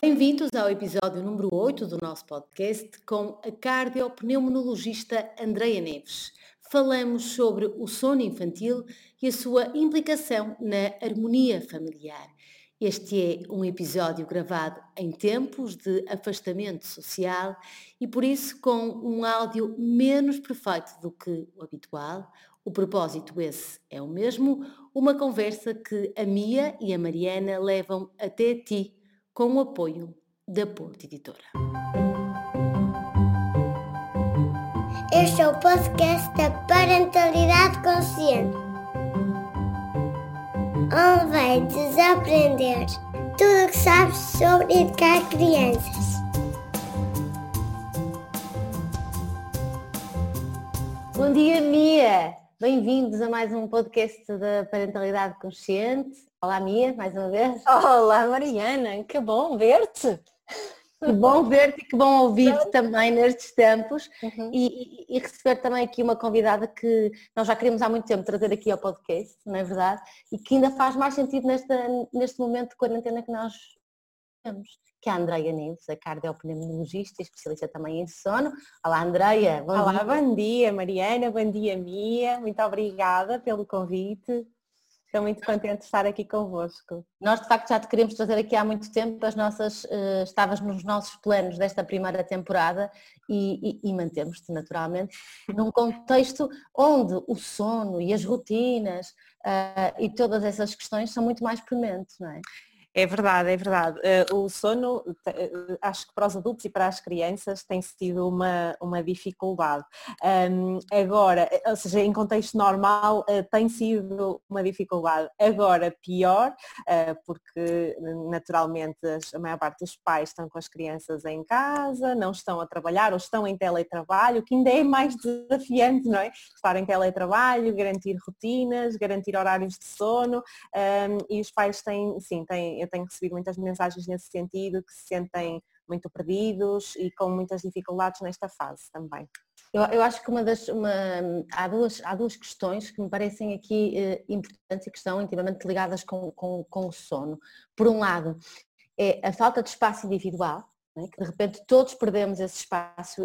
Bem-vindos ao episódio número 8 do nosso podcast com a cardiopneumologista Andreia Neves. Falamos sobre o sono infantil e a sua implicação na harmonia familiar. Este é um episódio gravado em tempos de afastamento social e por isso com um áudio menos perfeito do que o habitual. O propósito esse é o mesmo, uma conversa que a Mia e a Mariana levam até ti com o apoio da Porto Editora. Este é o podcast da Parentalidade Consciente, onde vai desaprender tudo o que sabes sobre educar crianças. Bom dia, Mia! Bem-vindos a mais um podcast da Parentalidade Consciente. Olá, Mia, mais uma vez. Olá, Mariana, que bom ver-te. Que bom ver-te e que bom ouvir-te também nestes tempos uhum. e, e, e, receber também aqui uma convidada que nós já queríamos há muito tempo trazer aqui ao podcast, não é verdade? E que ainda faz mais sentido nesta, neste momento de quarentena que nós temos que é a Andreia Neves, a cardiopneumologista e especialista também em sono. Olá Andreia, Olá, dia. bom dia Mariana, bom dia Mia, muito obrigada pelo convite. Estou muito contente de estar aqui convosco. Nós de facto já te queríamos trazer aqui há muito tempo, as nossas, uh, estavas nos nossos planos desta primeira temporada e, e, e mantemos-te naturalmente num contexto onde o sono e as rotinas uh, e todas essas questões são muito mais prementes, não é? É verdade, é verdade. Uh, o sono, uh, acho que para os adultos e para as crianças tem sido uma, uma dificuldade. Um, agora, eh, ou seja, em contexto normal uh, tem sido uma dificuldade. Agora, pior, porque naturalmente a maior parte dos pais estão com as crianças em casa, não estão a trabalhar ou estão em teletrabalho, que ainda é mais desafiante, não é? Estar em teletrabalho, garantir rotinas, garantir horários de sono um, e os pais têm, sim, têm eu tenho recebido muitas mensagens nesse sentido, que se sentem muito perdidos e com muitas dificuldades nesta fase também. Eu, eu acho que uma das, uma, há, duas, há duas questões que me parecem aqui eh, importantes e que estão intimamente ligadas com, com, com o sono. Por um lado, é a falta de espaço individual, é? que de repente todos perdemos esse espaço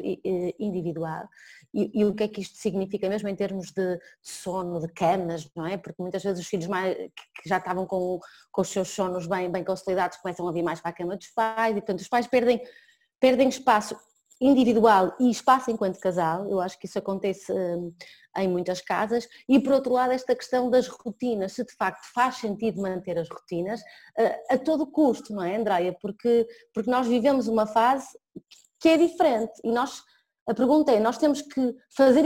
individual e, e, o que é que isto significa mesmo em termos de sono, de camas, não é? Porque muitas vezes os filhos mais, que já estavam com, com os seus sonos bem, bem consolidados começam a vir mais para a cama dos pais e portanto os pais perdem, perdem espaço individual e espaço enquanto casal, eu acho que isso acontece hum, em muitas casas, e por outro lado esta questão das rotinas, se de facto faz sentido manter as rotinas uh, a todo custo, não é Andréia? Porque, porque nós vivemos uma fase que é diferente e nós, a pergunta é, nós temos que fazer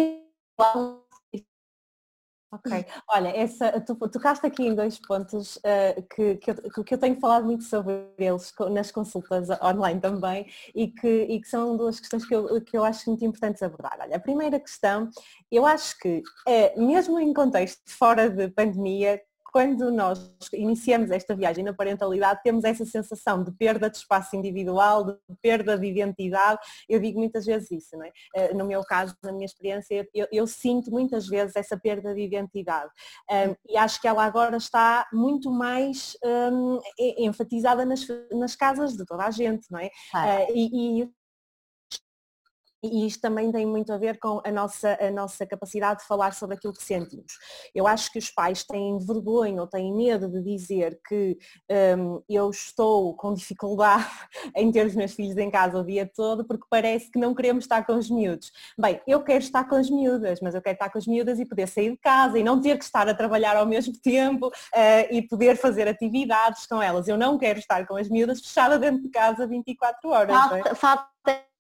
Ok, olha, essa, tu tocaste aqui em dois pontos uh, que, que eu, que, eu, tenho falado muito sobre eles nas consultas online também e que, e que são duas questões que eu, que eu acho muito importantes abordar. Olha, a primeira questão, eu acho que é, mesmo em contexto fora de pandemia, quando nós iniciamos esta viagem na parentalidade, temos essa sensação de perda de espaço individual, de perda de identidade. Eu digo muitas vezes isso, não é? Eh, no meu caso, na minha experiência, eu, eu sinto muitas vezes essa perda de identidade. Um, e acho que ela agora está muito mais um, enfatizada nas, nas casas de toda a gente, não é? Ah. Uh, e, e e isto também tem muito a ver com a nossa, a nossa capacidade de falar sobre aquilo que sentimos. Eu acho que os pais têm vergonha ou têm medo de dizer que um, eu estou com dificuldade em ter os meus filhos em casa o dia todo porque parece que não queremos estar com os miúdos. Bem, eu quero estar com as miúdas, mas eu quero estar com as miúdas e poder sair de casa e não ter que estar a trabalhar ao mesmo tempo uh, e poder fazer atividades com elas. Eu não quero estar com as miúdas fechada dentro de casa 24 horas. Falta, é? falta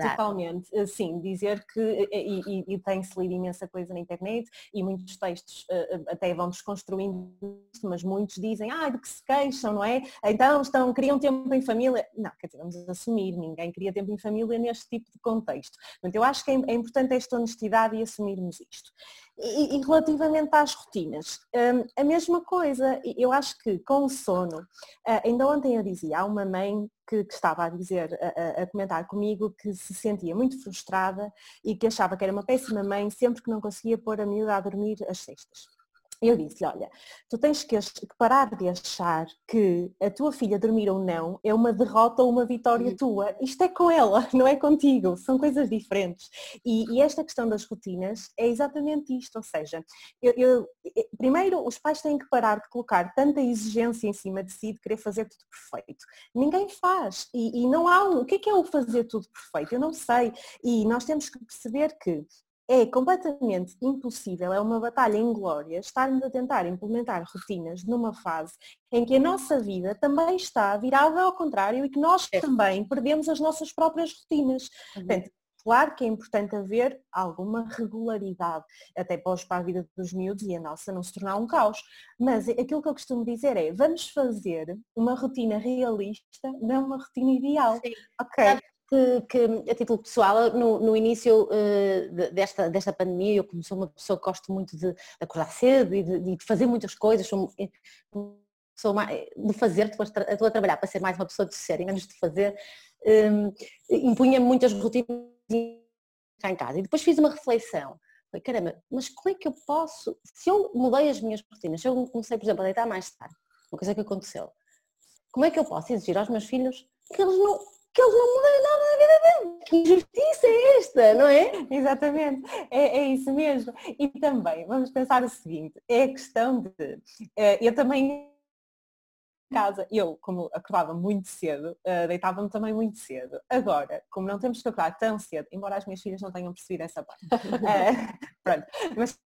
Totalmente, eh, sim, dizer que, eh, e, e, e tem-se lido imensa coisa na internet e muitos textos uh, até vão desconstruindo isto, mas muitos dizem, ah, de que se queixam, não é? Então estão, queriam tempo em família. Não, quer dizer, vamos assumir, ninguém queria tempo em família neste tipo de contexto. Portanto, eu acho que é, é importante esta honestidade e assumirmos isto. E, e, relativamente às rotinas, um, a mesma coisa, eu acho que com o sono, uh, ainda ontem eu dizia, há uma mãe que, que estava a dizer, a, a, comentar comigo que se sentia muito frustrada e que achava que era uma péssima mãe sempre que não conseguia pôr a miúda a dormir às sextas. Eu disse olha, tu tens que, parar de achar que a tua filha dormir ou não é uma derrota ou uma vitória uhum. tua. Isto é com ela, não é contigo, são coisas diferentes. E, e esta questão das rotinas é exatamente isto, ou seja, eu, eu, primeiro os pais têm que parar de colocar tanta exigência em cima de si de querer fazer tudo perfeito. Ninguém faz e, e não há um, o que é que é o fazer tudo perfeito? Eu não sei. E nós temos que perceber que é completamente impossível, é uma batalha inglória estarmos a tentar implementar rotinas numa fase em que a nossa vida também está virada ao contrário e que nós é. também perdemos as nossas próprias rotinas. Uhum. Portanto, claro que é importante haver alguma regularidade, até para a vida dos miúdos e a nossa não se tornar um caos. Mas aquilo que eu costumo dizer é, vamos fazer uma rotina realista, não uma rotina ideal. Sim. Ok que, que, a título pessoal, no, no início uh, desta, desta pandemia, eu como sou uma pessoa que gosto muito de, acordar cedo e de, de, fazer muitas coisas, sou, sou mais, de fazer, estou a, estou a, trabalhar para ser mais uma pessoa de ser e menos de fazer, um, impunha muitas rotinas cá em casa. E depois fiz uma reflexão. Falei, caramba, mas como é que eu posso, se eu mudei as minhas rotinas, se eu comecei, por exemplo, a deitar mais tarde, uma coisa que aconteceu, como é que eu posso exigir aos meus filhos que eles não que eles não mudem nada na vida deles. Que injustiça é esta, não é? Exatamente, é, é, isso mesmo. E também, vamos pensar o seguinte, é a questão de, eh, eu também casa, eu como acordava muito cedo, uh, deitava-me também muito cedo. Agora, como não temos que acordar tão cedo, embora as minhas filhas não tenham percebido essa parte, uh, pronto, mas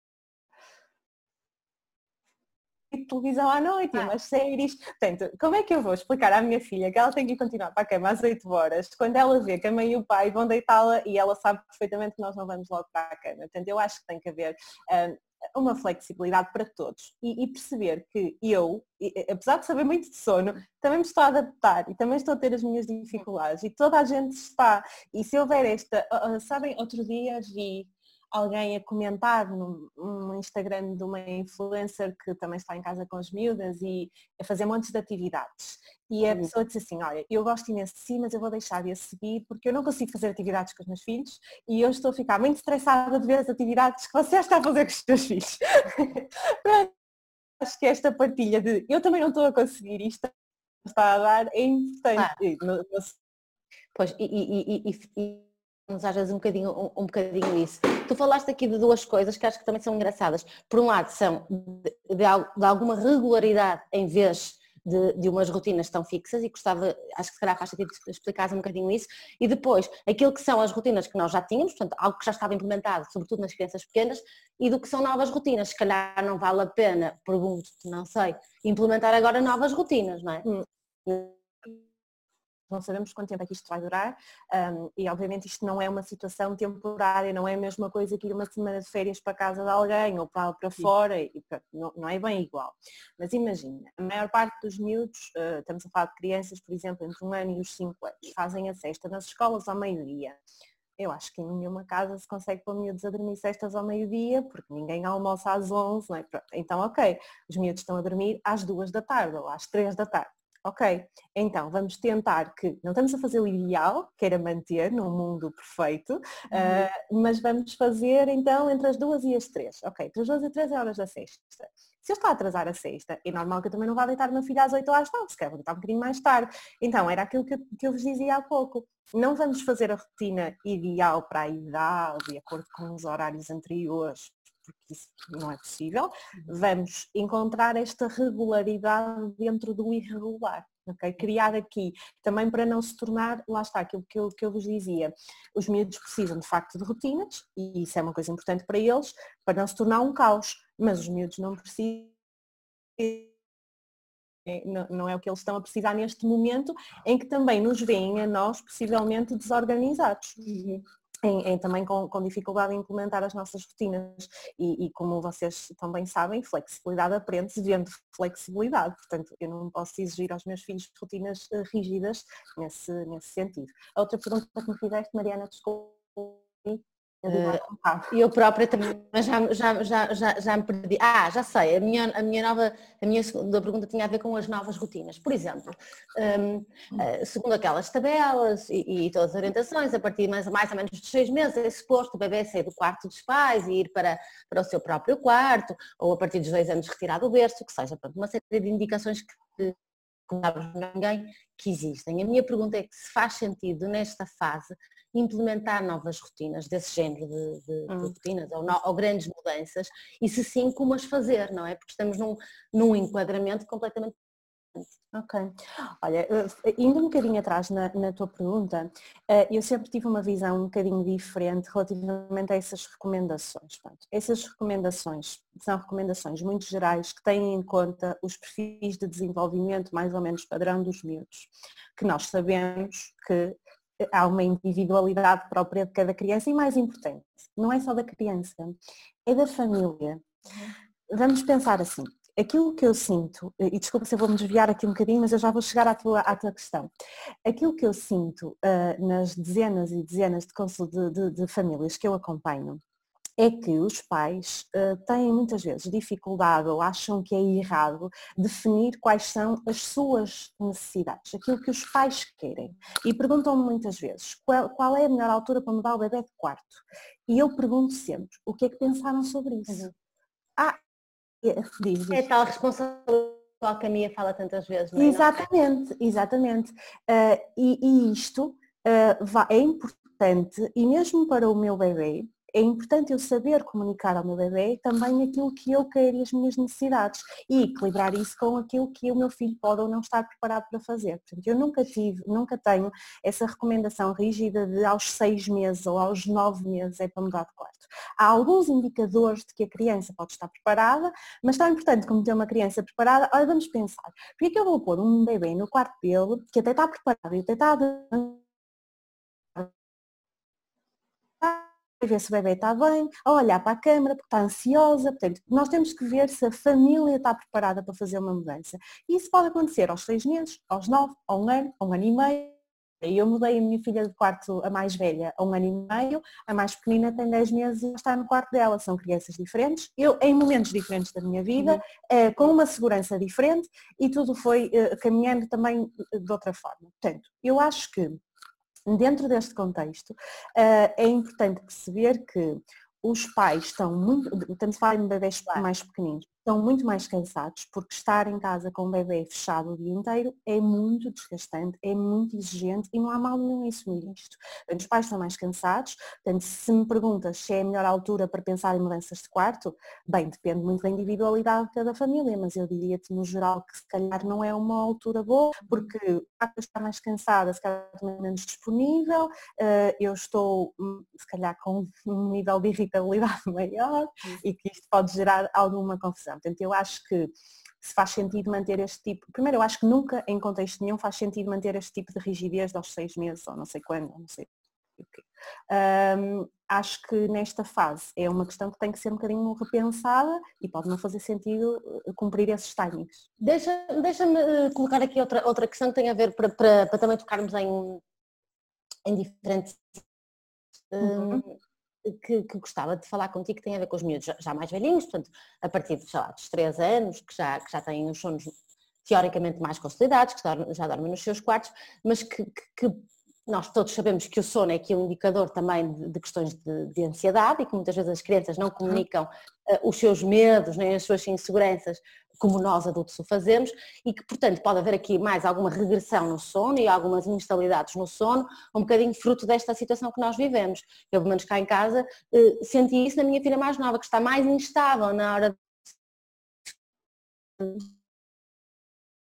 televisão à noite, ah. umas séries. Portanto, como é que eu vou explicar à minha filha que ela tem que continuar para a cama às 8 horas, quando ela vê que a mãe e o pai vão deitá-la e ela sabe perfeitamente que nós não vamos logo para a cama. Portanto, eu acho que tem que haver um, uma flexibilidade para todos e, e, perceber que eu, apesar de saber muito de sono, também me estou a adaptar e também estou a ter as minhas dificuldades e toda a gente está. E se houver esta, uh, sabem, outro dia vi alguém a comentar no, no, Instagram de uma influencer que também está em casa com as miúdas e a fazer montes de atividades. E a uhum. pessoa disse assim, olha, eu gosto imenso de si, mas eu vou deixar de a seguir porque eu não consigo fazer atividades com os meus filhos e eu estou a ficar muito estressada de ver as atividades que você está a fazer com os seus filhos. Acho que esta partilha de eu também não estou a conseguir isto está a dar é importante. Ah. Pois, e, e, e, e às vezes um bocadinho, um, um, bocadinho isso. Tu falaste aqui de duas coisas que acho que também são engraçadas. Por um lado são de, de, de alguma regularidade em vez de, de, umas rotinas tão fixas e gostava, acho que se calhar faz sentido explicar um bocadinho isso. E depois, aquilo que são as rotinas que nós já tínhamos, portanto, algo que já estava implementado, sobretudo nas crianças pequenas, e do que são novas rotinas. Se calhar não vale a pena, pergunto-te, não sei, implementar agora novas rotinas, não é? Hum não sabemos quanto tempo é que isto vai durar um, e obviamente isto não é uma situação temporária, não é a mesma coisa que ir uma semana de férias para casa de alguém ou para, para fora, e, não, não, é bem igual. Mas imagina, a maior parte dos miúdos, uh, estamos a falar de crianças, por exemplo, entre um ano e os cinco anos, fazem a cesta nas escolas ao meio-dia. Eu acho que em nenhuma casa se consegue pôr miúdos a dormir cestas ao meio-dia, porque ninguém almoça às 11, não é? Então, ok, os miúdos estão a dormir às duas da tarde ou às três da tarde ok, então vamos tentar que, não estamos a fazer o ideal, que era manter num mundo perfeito, uhum. uh, mas vamos fazer então entre as duas e as três. Ok, entre as duas e três é horas da sexta. Se eu estou a atrasar a sexta, é normal que eu também não vá deitar meu filho às 8 ou às 9, se quer deitar um bocadinho mais tarde. Então, era aquilo que, que eu vos dizia há pouco. Não vamos fazer a rotina ideal para a idade, de acordo com os horários anteriores, porque isso não é possível, vamos encontrar esta regularidade dentro do irregular. Okay? Criar aqui, também para não se tornar, lá está, aquilo que eu, que eu vos dizia, os miúdos precisam de facto de rotinas, e isso é uma coisa importante para eles, para não se tornar um caos, mas os miúdos não precisam não é o que eles estão a precisar neste momento, em que também nos veem a nós possivelmente desorganizados. Em, em, também com, com, dificuldade em implementar as nossas rotinas e, e como vocês também sabem, flexibilidade aprende-se vendo flexibilidade, portanto eu não posso exigir aos meus filhos rotinas uh, rígidas nesse, nesse sentido. A outra pergunta que me fizeste, Mariana, desculpe. Uh, eu própria também já, já, já, já, já me perdi. Ah, já sei, a minha, a minha nova, a minha segunda pergunta tinha a ver com as novas rotinas. Por exemplo, um, uh, segundo aquelas tabelas e, e, todas as orientações, a partir de mais, mais ou menos de seis meses é suposto o bebê sair do quarto dos pais e ir para, para o seu próprio quarto, ou a partir dos dois anos retirar do berço, que seja, uma série de indicações que, não ninguém que existem. A minha pergunta é que se faz sentido nesta fase implementar novas rotinas desse género de, de, hum. de rotinas ou, no, ou, grandes mudanças e se sim, como as fazer, não é? Porque estamos num, num enquadramento completamente Ok. Olha, eh, indo um bocadinho atrás na, na, tua pergunta, eh, eu sempre tive uma visão um bocadinho diferente relativamente a essas recomendações. Portanto, essas recomendações são recomendações muito gerais que têm em conta os perfis de desenvolvimento mais ou menos padrão dos miúdos, que nós sabemos que há uma individualidade própria de cada criança e mais importante, não é só da criança, é da família. Vamos pensar assim, aquilo que eu sinto, e desculpa se eu vou me desviar aqui um bocadinho, mas eu já vou chegar à tua, à tua questão. Aquilo que eu sinto uh, nas dezenas e dezenas de, de, de, de famílias que eu acompanho é que os pais uh, têm muitas vezes dificuldade ou acham que é errado definir quais são as suas necessidades, aquilo que os pais querem. E perguntam-me muitas vezes qual, qual, é a melhor altura para mudar o bebê de quarto. E eu pergunto sempre, o que é que pensaram sobre isso? Uhum. Ah, é, diz, diz. é tal responsabilidade que a Mia fala tantas vezes, não é? Exatamente, exatamente. Uh, e, e, isto uh, é importante, e mesmo para o meu bebê, é importante eu saber comunicar ao meu bebê também aquilo que eu quero e as minhas necessidades e equilibrar isso com aquilo que o meu filho pode ou não estar preparado para fazer. Portanto, eu nunca tive, nunca tenho essa recomendação rígida de aos seis meses ou aos nove meses é para mudar de quarto. Há alguns indicadores de que a criança pode estar preparada, mas tão importante como ter uma criança preparada, olha, vamos pensar, por que eu vou pôr um bebê no quarto dele que até está preparado e até está ver se o bebê está bem, a olhar para a câmara porque está ansiosa, portanto, nós temos que ver se a família está preparada para fazer uma mudança. E isso pode acontecer aos seis meses, aos nove, a um ano, a um ano e meio. Eu mudei a minha filha de quarto, a mais velha, a um ano e meio, a mais pequenina tem 10 meses e está no quarto dela. São crianças diferentes, eu em momentos diferentes da minha vida, uhum. eh, com uma segurança diferente e tudo foi eh, caminhando também eh, de outra forma. Portanto, eu acho que Dentro deste contexto, eh, é importante perceber que os pais estão muito, tanto se fala em bebês mais pequeninos, estão muito mais cansados porque estar em casa com o bebê fechado o dia inteiro é muito desgastante, é muito exigente e não há mal nenhum em assumir isto. Os pais estão mais cansados, portanto se me perguntas se é a melhor altura para pensar em mudanças de quarto, bem, depende muito da individualidade de cada família, mas eu diria-te no geral que se calhar não é uma altura boa, porque a está mais cansada, se calhar menos disponível, eh, eu estou hum, se calhar com um nível de irritabilidade maior e que isto pode gerar alguma confusão. Portanto, eu acho que se faz sentido manter este tipo, primeiro eu acho que nunca em contexto nenhum faz sentido manter este tipo de rigidez aos seis meses ou não sei quando, não sei o quê. Um, acho que nesta fase é uma questão que tem que ser um bocadinho repensada e pode não fazer sentido eh, cumprir esses timings. Deixa-me deixa eh, colocar aqui outra, outra questão que tem a ver para, para, para também tocarmos em, em diferentes uhum que, que, gostava de falar contigo que tem a ver com os miúdos já, mais velhinhos, portanto, a partir de, lá, dos 3 anos, que já, que já têm os sonos teoricamente mais consolidados, que já dormem nos seus quartos, mas que, que, nós todos sabemos que o sono é aqui um indicador também de, de questões de, de, ansiedade e que muitas vezes as crianças não comunicam uh, os seus medos nem as suas inseguranças como nós adultos o fazemos e que portanto pode haver aqui mais alguma regressão no sono e algumas instabilidades no sono, um bocadinho fruto desta situação que nós vivemos. Eu pelo menos cá em casa uh, senti isso na minha filha mais nova, que está mais instável na hora de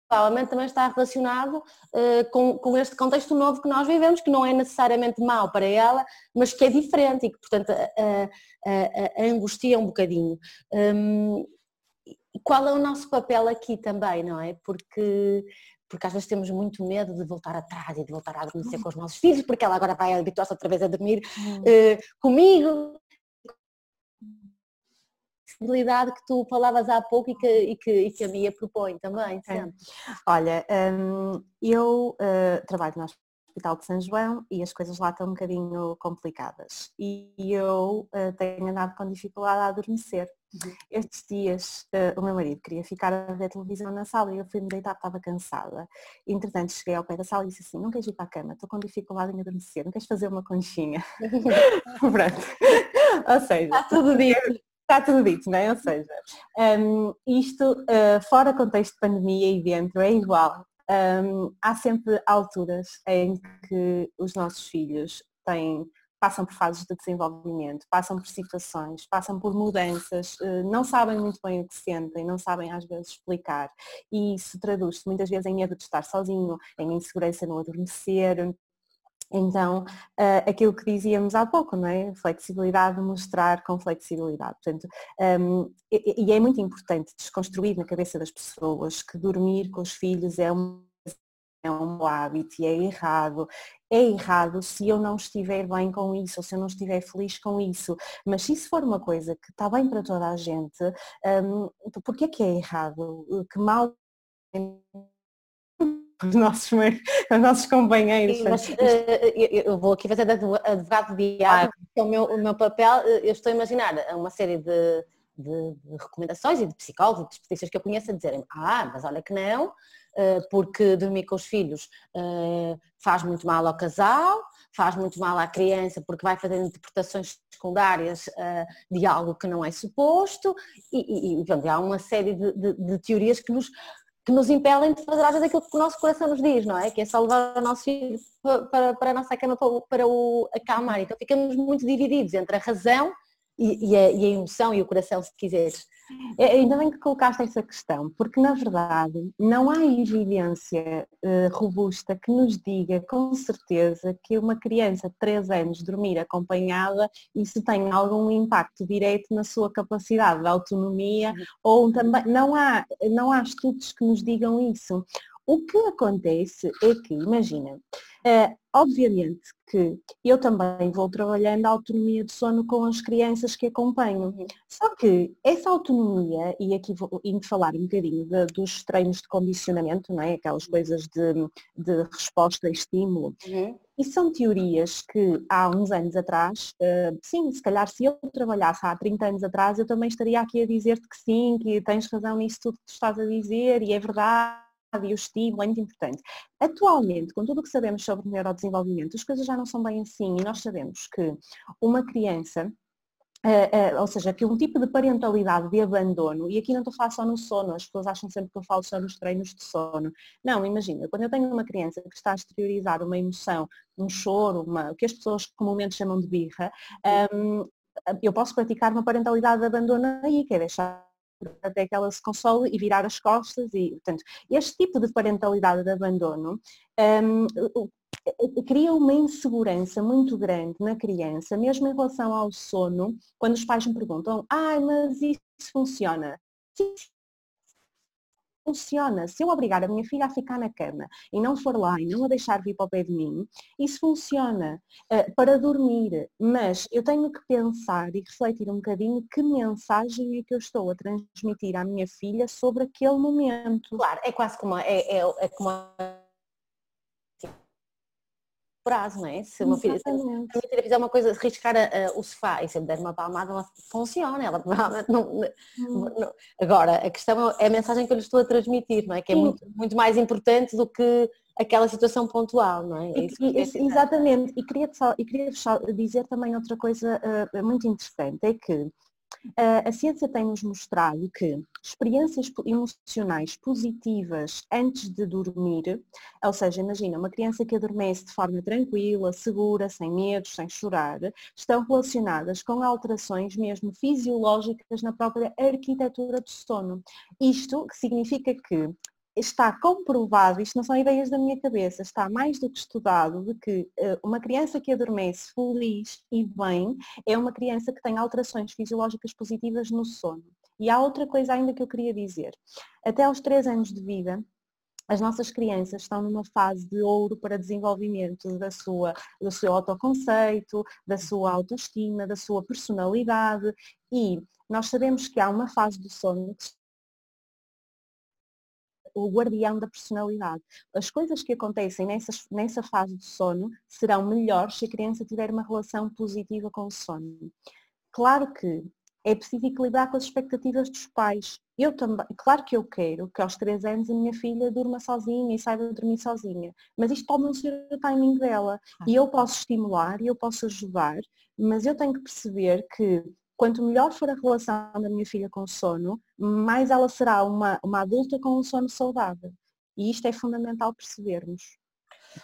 provavelmente também está relacionado uh, com, com este contexto novo que nós vivemos, que não é necessariamente mau para ela, mas que é diferente e que, portanto, a, a, a angustia um bocadinho. Um, qual é o nosso papel aqui também, não é? Porque porque às vezes temos muito medo de voltar atrás e de voltar a adormecer com os nossos filhos, porque ela agora vai habituar-se outra vez a dormir uh, comigo, flexibilidade que tu falavas há pouco e que, e que, e que a Mia propõe também, sempre. Olha, um, eu uh, trabalho no Hospital de São João e as coisas lá estão um bocadinho complicadas. E eu uh, tenho andado com dificuldade a adormecer. Uhum. Estes dias uh, o meu marido queria ficar a ver televisão na sala e eu fui-me deitar, estava cansada. Entretanto cheguei ao pé da sala e disse assim, não queres ir para a cama, estou com dificuldade em adormecer, não queres fazer uma conchinha? Pronto. Ou seja, está tudo dito. Está tudo dito, não é? Ou seja, um, isto uh, fora contexto de pandemia e dentro é igual. Um, há sempre alturas em que os nossos filhos têm passam por fases de desenvolvimento, passam por situações, passam por mudanças, eh, não sabem muito bem o que sentem, não sabem às vezes explicar e isso traduz-se muitas vezes em medo de estar sozinho, em insegurança no adormecer, então, uh, aquilo que dizíamos há pouco, não é? Flexibilidade, mostrar com flexibilidade. Portanto, um, e, e, é muito importante desconstruir na cabeça das pessoas que dormir com os filhos é um, é um hábito e é errado. É errado se eu não estiver bem com isso ou se eu não estiver feliz com isso. Mas se isso for uma coisa que está bem para toda a gente, um, porquê é que é errado? Que mal os nossos, os nossos companheiros. Sim, mas, uh, eu vou aqui fazer de advogado de diabo, ah. o meu, o meu papel, eh, eu estou a imaginar uma série de, de, de recomendações e de psicólogos e de especialistas que eu conheço a dizerem, ah, mas olha que não, porque dormir com os filhos faz muito mal ao casal, faz muito mal à criança porque vai fazer interpretações secundárias de algo que não é suposto e, e, e há uma série de, de, de teorias que nos que nos impelem de fazer às vezes aquilo que o nosso coração nos diz, não é? Que é só levar o nosso filho para, para a nossa cama para, para o acalmar. Então ficamos muito divididos entre a razão e, e, a, e a emoção e o coração, se quiseres. É, ainda bem que colocaste essa questão, porque na verdade não há evidência uh, robusta que nos diga com certeza que uma criança de 3 anos dormir acompanhada isso tem algum impacto direto na sua capacidade de autonomia uhum. ou também não há, não há estudos que nos digam isso. O que acontece é que, imagina, uh, obviamente que eu também vou trabalhando a autonomia de sono com as crianças que acompanho. Uhum. Só que essa autonomia, e aqui vou indo falar um bocadinho de, dos treinos de condicionamento, não é? aquelas coisas de, de resposta a estímulo, uhum. e são teorias que há uns anos atrás, uh, sim, se calhar se eu trabalhasse há 30 anos atrás, eu também estaria aqui a dizer-te que sim, que tens razão nisso tudo que tu estás a dizer, e é verdade e o estímulo é muito importante. Atualmente, com tudo o que sabemos sobre o neurodesenvolvimento, as coisas já não são bem assim e nós sabemos que uma criança Uh, uh, ou seja, que um tipo de parentalidade de abandono, e aqui não estou a falar só no sono, as pessoas acham sempre que eu falo só nos treinos de sono. Não, imagina, quando eu tenho uma criança que está a exteriorizar uma emoção, um choro, uma, o que as pessoas comumente chamam de birra, um, eu posso praticar uma parentalidade de abandono aí, que é deixar até que ela se console e virar as costas e, portanto, este tipo de parentalidade de abandono um, cria uma insegurança muito grande na criança, mesmo em relação ao sono, quando os pais me perguntam, ah, mas isso funciona? Funciona. Se eu obrigar a minha filha a ficar na cama e não for lá e não a deixar vir para o pé de mim, isso funciona uh, para dormir. Mas eu tenho que pensar e refletir um bocadinho que mensagem é que eu estou a transmitir à minha filha sobre aquele momento. Claro, é quase como, é, é, é como prazo, não é? Se uma filha, se a minha filha fizer uma coisa, riscar uh, o sofá e se eu me der uma palmada, ela funciona, ela provavelmente não, hum. não, Agora, a questão é a mensagem que eu lhe estou a transmitir, não é? Que é muito, muito mais importante do que aquela situação pontual, não é? é e, exatamente, e queria, só, e queria dizer também outra coisa uh, muito interessante, é que a ciência tem-nos mostrado que experiências emocionais positivas antes de dormir, ou seja, imagina uma criança que adormece de forma tranquila, segura, sem medos, sem chorar, estão relacionadas com alterações mesmo fisiológicas na própria arquitetura do sono. Isto significa que está comprovado, isto não são ideias da minha cabeça, está mais do que estudado de que uh, uma criança que adormece feliz e bem é uma criança que tem alterações fisiológicas positivas no sono. E há outra coisa ainda que eu queria dizer. Até aos 3 anos de vida, as nossas crianças estão numa fase de ouro para desenvolvimento da sua, do seu autoconceito, da sua autoestima, da sua personalidade e nós sabemos que há uma fase do sono que o guardião da personalidade. As coisas que acontecem nessas, nessa fase do sono serão melhores se a criança tiver uma relação positiva com o sono. Claro que é preciso equilibrar com as expectativas dos pais. Eu também, claro que eu quero que aos 3 anos a minha filha durma sozinha e saiba dormir sozinha, mas isto pode não ser o timing dela. E eu posso estimular e eu posso ajudar, mas eu tenho que perceber que quanto melhor for a relação da minha filha com o sono, mais ela será uma, uma adulta com um sono saudável. E isto é fundamental percebermos.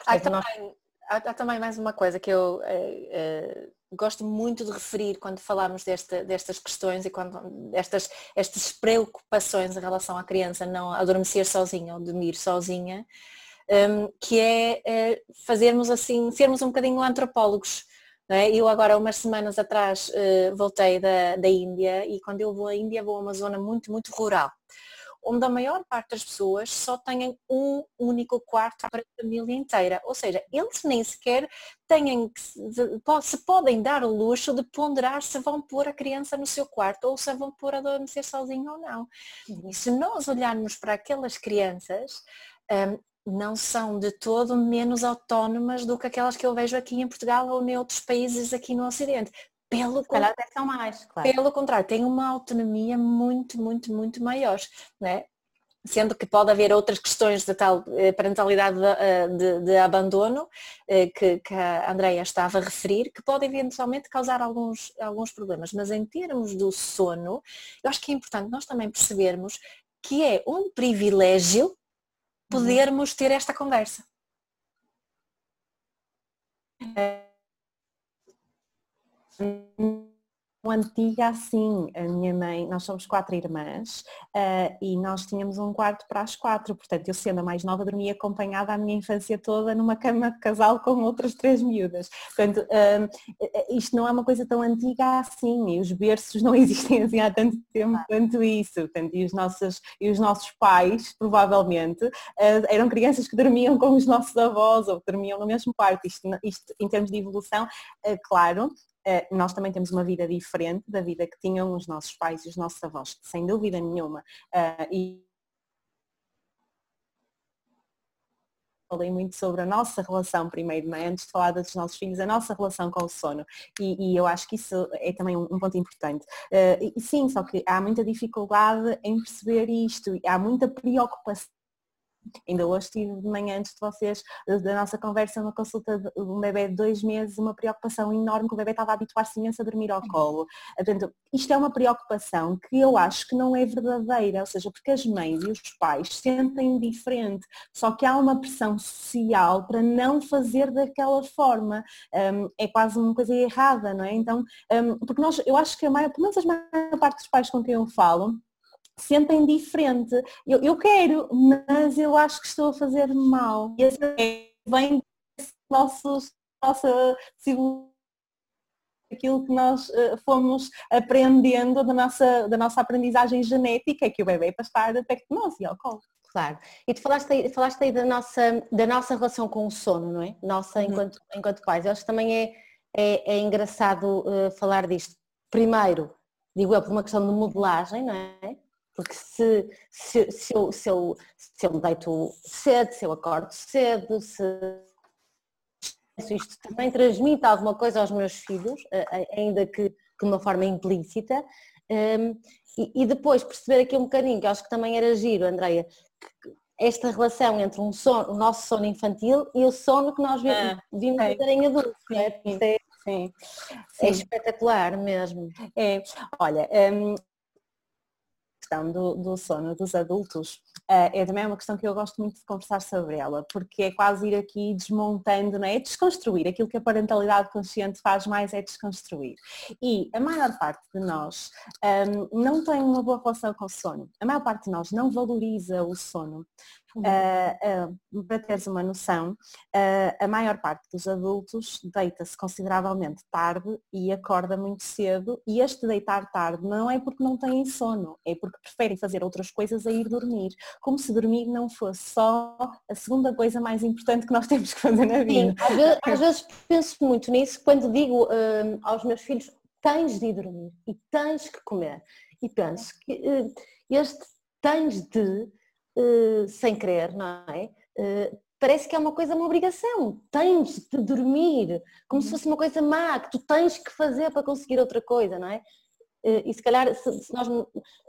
Há também, há, também mais uma coisa que eu é, é, gosto muito de referir quando falamos desta, destas questões e quando estas, estas preocupações em relação à criança não adormecer sozinha ou dormir sozinha, um, que é, é fazermos assim, sermos um bocadinho antropólogos é? Eu agora, umas semanas atrás, uh, voltei da, da Índia e quando eu vou à Índia vou a uma zona muito, muito rural, onde a maior parte das pessoas só têm um único quarto para a família inteira. Ou seja, eles nem sequer têm, se podem dar o luxo de ponderar se vão pôr a criança no seu quarto ou se vão pôr a adormecer sozinho ou não. E se nós olharmos para aquelas crianças, um, não são de todo menos autónomas do que aquelas que eu vejo aqui em Portugal ou em outros países aqui no Ocidente. Pelo contrário, são mais, claro. Pelo contrário, têm uma autonomia muito, muito, muito maior. Né? Sendo que pode haver outras questões de tal eh, parentalidade de, eh, de, de abandono eh, que, que, a Andrea estava a referir, que pode eventualmente causar alguns, alguns problemas. Mas em termos do sono, eu acho que é importante nós também percebermos que é um privilégio podermos ter esta conversa. Antiga assim. A minha mãe, nós somos quatro irmãs uh, e nós tínhamos um quarto para as quatro, portanto eu sendo a mais nova dormia acompanhada a minha infância toda numa cama de casal com outras três miúdas. Portanto, uh, isto não é uma coisa tão antiga assim e os berços não existem assim há tanto tempo quanto isso. Portanto, e os nossos, e os nossos pais, provavelmente, uh, eram crianças que dormiam com os nossos avós ou que dormiam no mesmo quarto. Isto, isto em termos de evolução, claro, eh, nós também temos uma vida diferente da vida que tinham os nossos pais e os nossos avós, sem dúvida nenhuma. Eh, e falei muito sobre a nossa relação primeiro, não é? antes de falar dos nossos filhos, a nossa relação com o sono. E, e eu acho que isso é também um, um ponto importante. Uh, e sim, só que há muita dificuldade em perceber isto, há muita preocupação Ainda hoje tive de manhã antes de vocês, da nossa conversa, uma consulta de um bebê de dois meses, uma preocupação enorme que o bebê estava a habituar-se imenso a dormir ao colo. Portanto, isto é uma preocupação que eu acho que não é verdadeira, ou seja, porque as mães e os pais sentem diferente, só que há uma pressão social para não fazer daquela forma. Um, é quase uma coisa errada, não é? Então, um, porque nós, eu acho que a maior, pelo menos a maior parte dos pais com quem eu falo, sentem diferente. Eu, eu quero, mas eu acho que estou a fazer mal. E é, vem nossos, nossa aquilo que nós uh, fomos aprendendo da nossa, da nossa aprendizagem genética, que o bebê é para estar perto de nós e ao colo. Claro. E tu falaste aí, falaste aí da, nossa, da nossa relação com o sono, não é? Nossa uhum. enquanto, enquanto pais. Eu acho que também é, é, é engraçado uh, falar disto. Primeiro, digo eu, por uma questão de modelagem, não é? Porque se, se, se, eu, se, eu, se eu me deito cedo, se eu acordo cedo, se isto também transmite alguma coisa aos meus filhos, ainda que, de uma forma implícita, um, e, e, depois perceber aqui um bocadinho, que acho que também era giro, Andreia, esta relação entre um sono, o nosso sono infantil e o sono que nós vimos, ah, vimos é. em adultos, é? Sim, é, sim. é espetacular mesmo. É, olha, um, questão do, do sono dos adultos uh, é também uma questão que eu gosto muito de conversar sobre ela, porque é quase ir aqui desmontando, não é? é desconstruir. Aquilo que a parentalidade consciente faz mais é desconstruir. E a maior parte de nós um, não tem uma boa relação com o sono. A maior parte de nós não valoriza o sono. Uh, uh, para teres uma noção, uh, a maior parte dos adultos deita-se consideravelmente tarde e acorda muito cedo e este deitar tarde não é porque não têm sono, é porque preferem fazer outras coisas a ir dormir, como se dormir não fosse só a segunda coisa mais importante que nós temos que fazer na vida. Sim, às, vezes, às vezes penso muito nisso quando digo aos meus filhos tens de ir dormir e tens que comer e penso que este tens de uh, sem querer, não é? Uh, parece que é uma coisa, uma obrigação. Tens de dormir, como se uhum. fosse uma coisa má, que tu tens que fazer para conseguir outra coisa, não é? E se calhar, se, se nós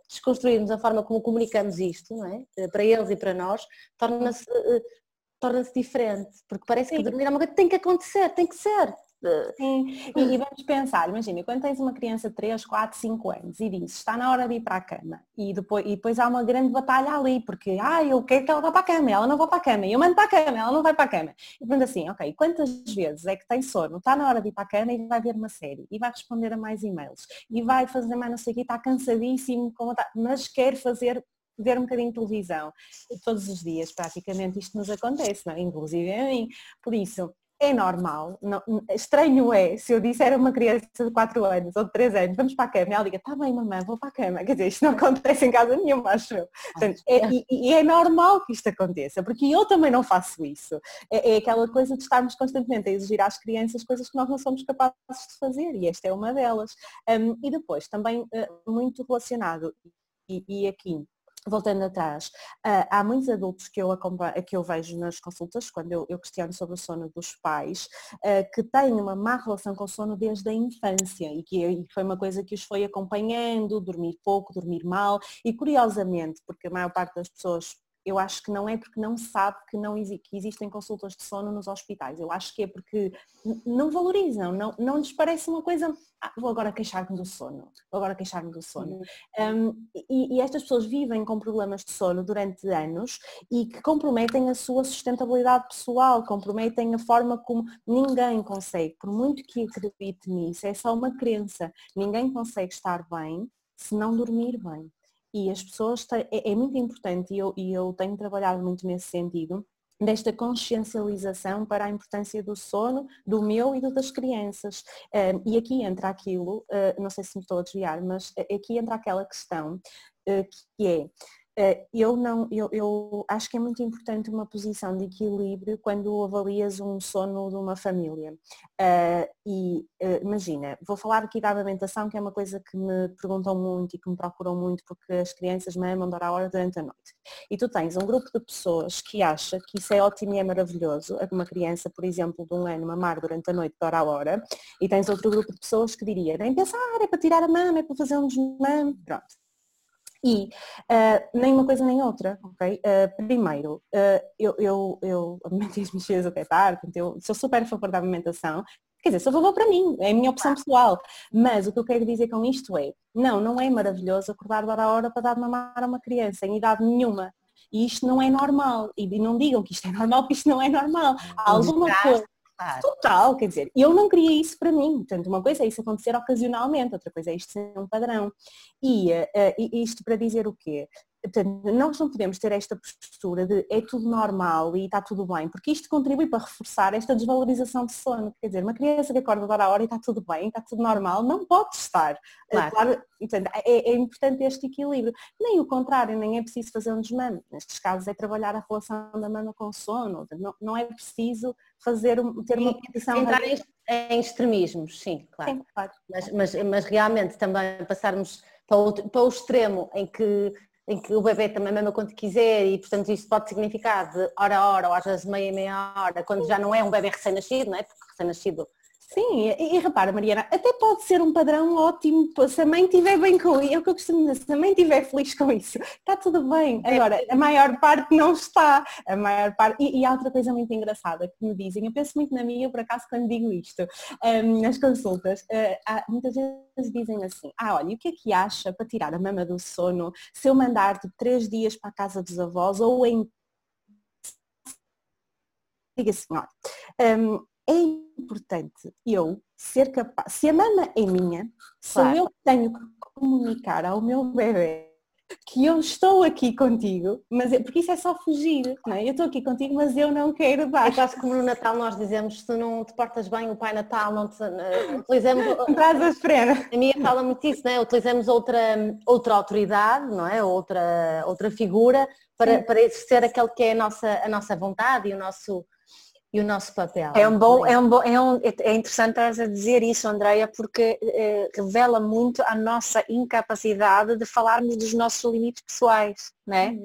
desconstruirmos a forma como comunicamos isto, não é? Para eles e para nós, torna-se torna-se diferente, porque parece Sim. que dormir é uma coisa que tem que acontecer, tem que ser. Sim, e, e, vamos pensar, imagina, quando tens uma criança de 3, 4, 5 anos e dizes, está na hora de ir para a cama e depois, e depois há uma grande batalha ali, porque ah, eu quero que ela vá para a cama, ela não vai para a cama, eu mando para a cama, ela não vai para a cama. E pergunta assim, ok, quantas vezes é que tem sono, está na hora de ir para a cama e vai ver uma série, e vai responder a mais e-mails, e vai fazer mais não sei o que, está cansadíssimo, mas quer fazer ver um bocadinho de televisão todos os dias, praticamente isto nos acontece, não? É? inclusive a mim. Por isso, é normal, não, estranho é, se eu disser a uma criança de 4 anos ou de 3 anos, vamos para a cama, ela diga, está bem mamãe, vou para a cama, quer dizer, isto não acontece em casa nenhuma, acho eu. Portanto, é, e, e, é normal que isto aconteça, porque eu também não faço isso. É, é, aquela coisa de estarmos constantemente a exigir às crianças coisas que nós não somos capazes de fazer, e esta é uma delas. Um, e depois, também uh, muito relacionado, e, e aqui voltando atrás, uh, há muitos adultos que eu, que eu vejo nas consultas, quando eu, eu questiono sobre o sono dos pais, uh, que têm uma má relação com o sono desde a infância e que foi uma coisa que os foi acompanhando, dormir pouco, dormir mal e curiosamente, porque a maior parte das pessoas eu acho que não é porque não sabe que não que existem consultas de sono nos hospitais. Eu acho que é porque não valorizam, não, não lhes parece uma coisa, ah, vou agora queixar-me do sono, vou agora queixar-me do sono. Uhum. Um, e, e, estas pessoas vivem com problemas de sono durante anos e que comprometem a sua sustentabilidade pessoal, comprometem a forma como ninguém consegue, por muito que acredite nisso, é só uma crença, ninguém consegue estar bem se não dormir bem. E as pessoas, têm, é, é, muito importante e eu, e eu tenho trabalhado muito nesse sentido, desta consciencialização para a importância do sono, do meu e do das crianças. e aqui entra aquilo, uh, não sei se me estou a desviar, mas aqui entra aquela questão uh, que é eu não, eu, eu, acho que é muito importante uma posição de equilíbrio quando avalias um sono de uma família. Uh, e uh, imagina, vou falar aqui da amamentação, que é uma coisa que me perguntam muito e que me procuram muito porque as crianças mamam de a hora durante a noite. E tu tens um grupo de pessoas que acha que isso é ótimo e é maravilhoso, uma criança, por exemplo, de um ano mamar durante a noite de a hora, e tens outro grupo de pessoas que diria, nem pensar, é para tirar a mama, é para fazer um desmame, pronto. E uh, nem uma coisa nem outra, ok? Uh, primeiro, uh, eu, eu, eu alimento as minhas até tarde, eu sou super a favor da alimentação, quer dizer, sou a favor para mim, é a minha opção pessoal. Mas o que eu quero dizer com isto é, não, não é maravilhoso acordar de hora a hora para dar de mamar a uma criança em idade nenhuma. E isto não é normal. E não digam que isto é normal, porque isto não é normal. Há alguma coisa. Total, quer dizer, eu não queria isso para mim. Portanto, uma coisa é isso acontecer ocasionalmente, outra coisa é isto ser um padrão. E uh, isto para dizer o quê? Portanto, nós não podemos ter esta postura de é tudo normal e está tudo bem, porque isto contribui para reforçar esta desvalorização de sono. Quer dizer, uma criança que acorda de hora a hora e está tudo bem, está tudo normal, não pode estar. Claro. claro portanto, é, é, importante este equilíbrio. Nem o contrário, nem é preciso fazer um desmame. Nestes casos é trabalhar a relação da mama com o sono. Não, não é preciso fazer ter uma posição. Entrar em, em, extremismos, sim, claro. Sim, claro. Mas, mas, mas realmente também passarmos para o, para o extremo em que em que o bebê também mama quando quiser e portanto isso pode significar de hora a hora ou às vezes meia meia hora, quando já não é um bebê recém-nascido, não é? Porque recém-nascido Sim, e, e, repara Mariana, até pode ser um padrão ótimo, se a mãe estiver bem com isso, é o que eu costumo dizer, se a mãe estiver feliz com isso, está tudo bem. É. Agora, a maior parte não está, a maior parte, e, e há outra coisa muito engraçada que me dizem, eu penso muito na minha, por acaso quando digo isto, um, nas consultas, uh, há, muitas vezes dizem assim, ah olha, o que é que acha para tirar a mama do sono se eu mandar tipo três dias para a casa dos avós ou em diga assim, olha, um, é importante eu ser capaz, se a mama é minha, claro. sou eu que tenho que comunicar ao meu bebê que eu estou aqui contigo, mas é, porque isso é só fugir, não é? Eu estou aqui contigo, mas eu não quero dar. É quase como no Natal nós dizemos, se não te portas bem, o Pai Natal não te uh, utilizamos. Traz prendas. A minha fala muito isso, não é? Utilizamos outra, outra autoridade, não é? Outra, outra figura para, para exercer aquele que é a nossa, a nossa vontade e o nosso e o nosso papel. É um bom, é um bom, é, um, é interessante estás a dizer isso, Andreia, porque eh, revela muito a nossa incapacidade de falarmos dos nossos limites pessoais, né?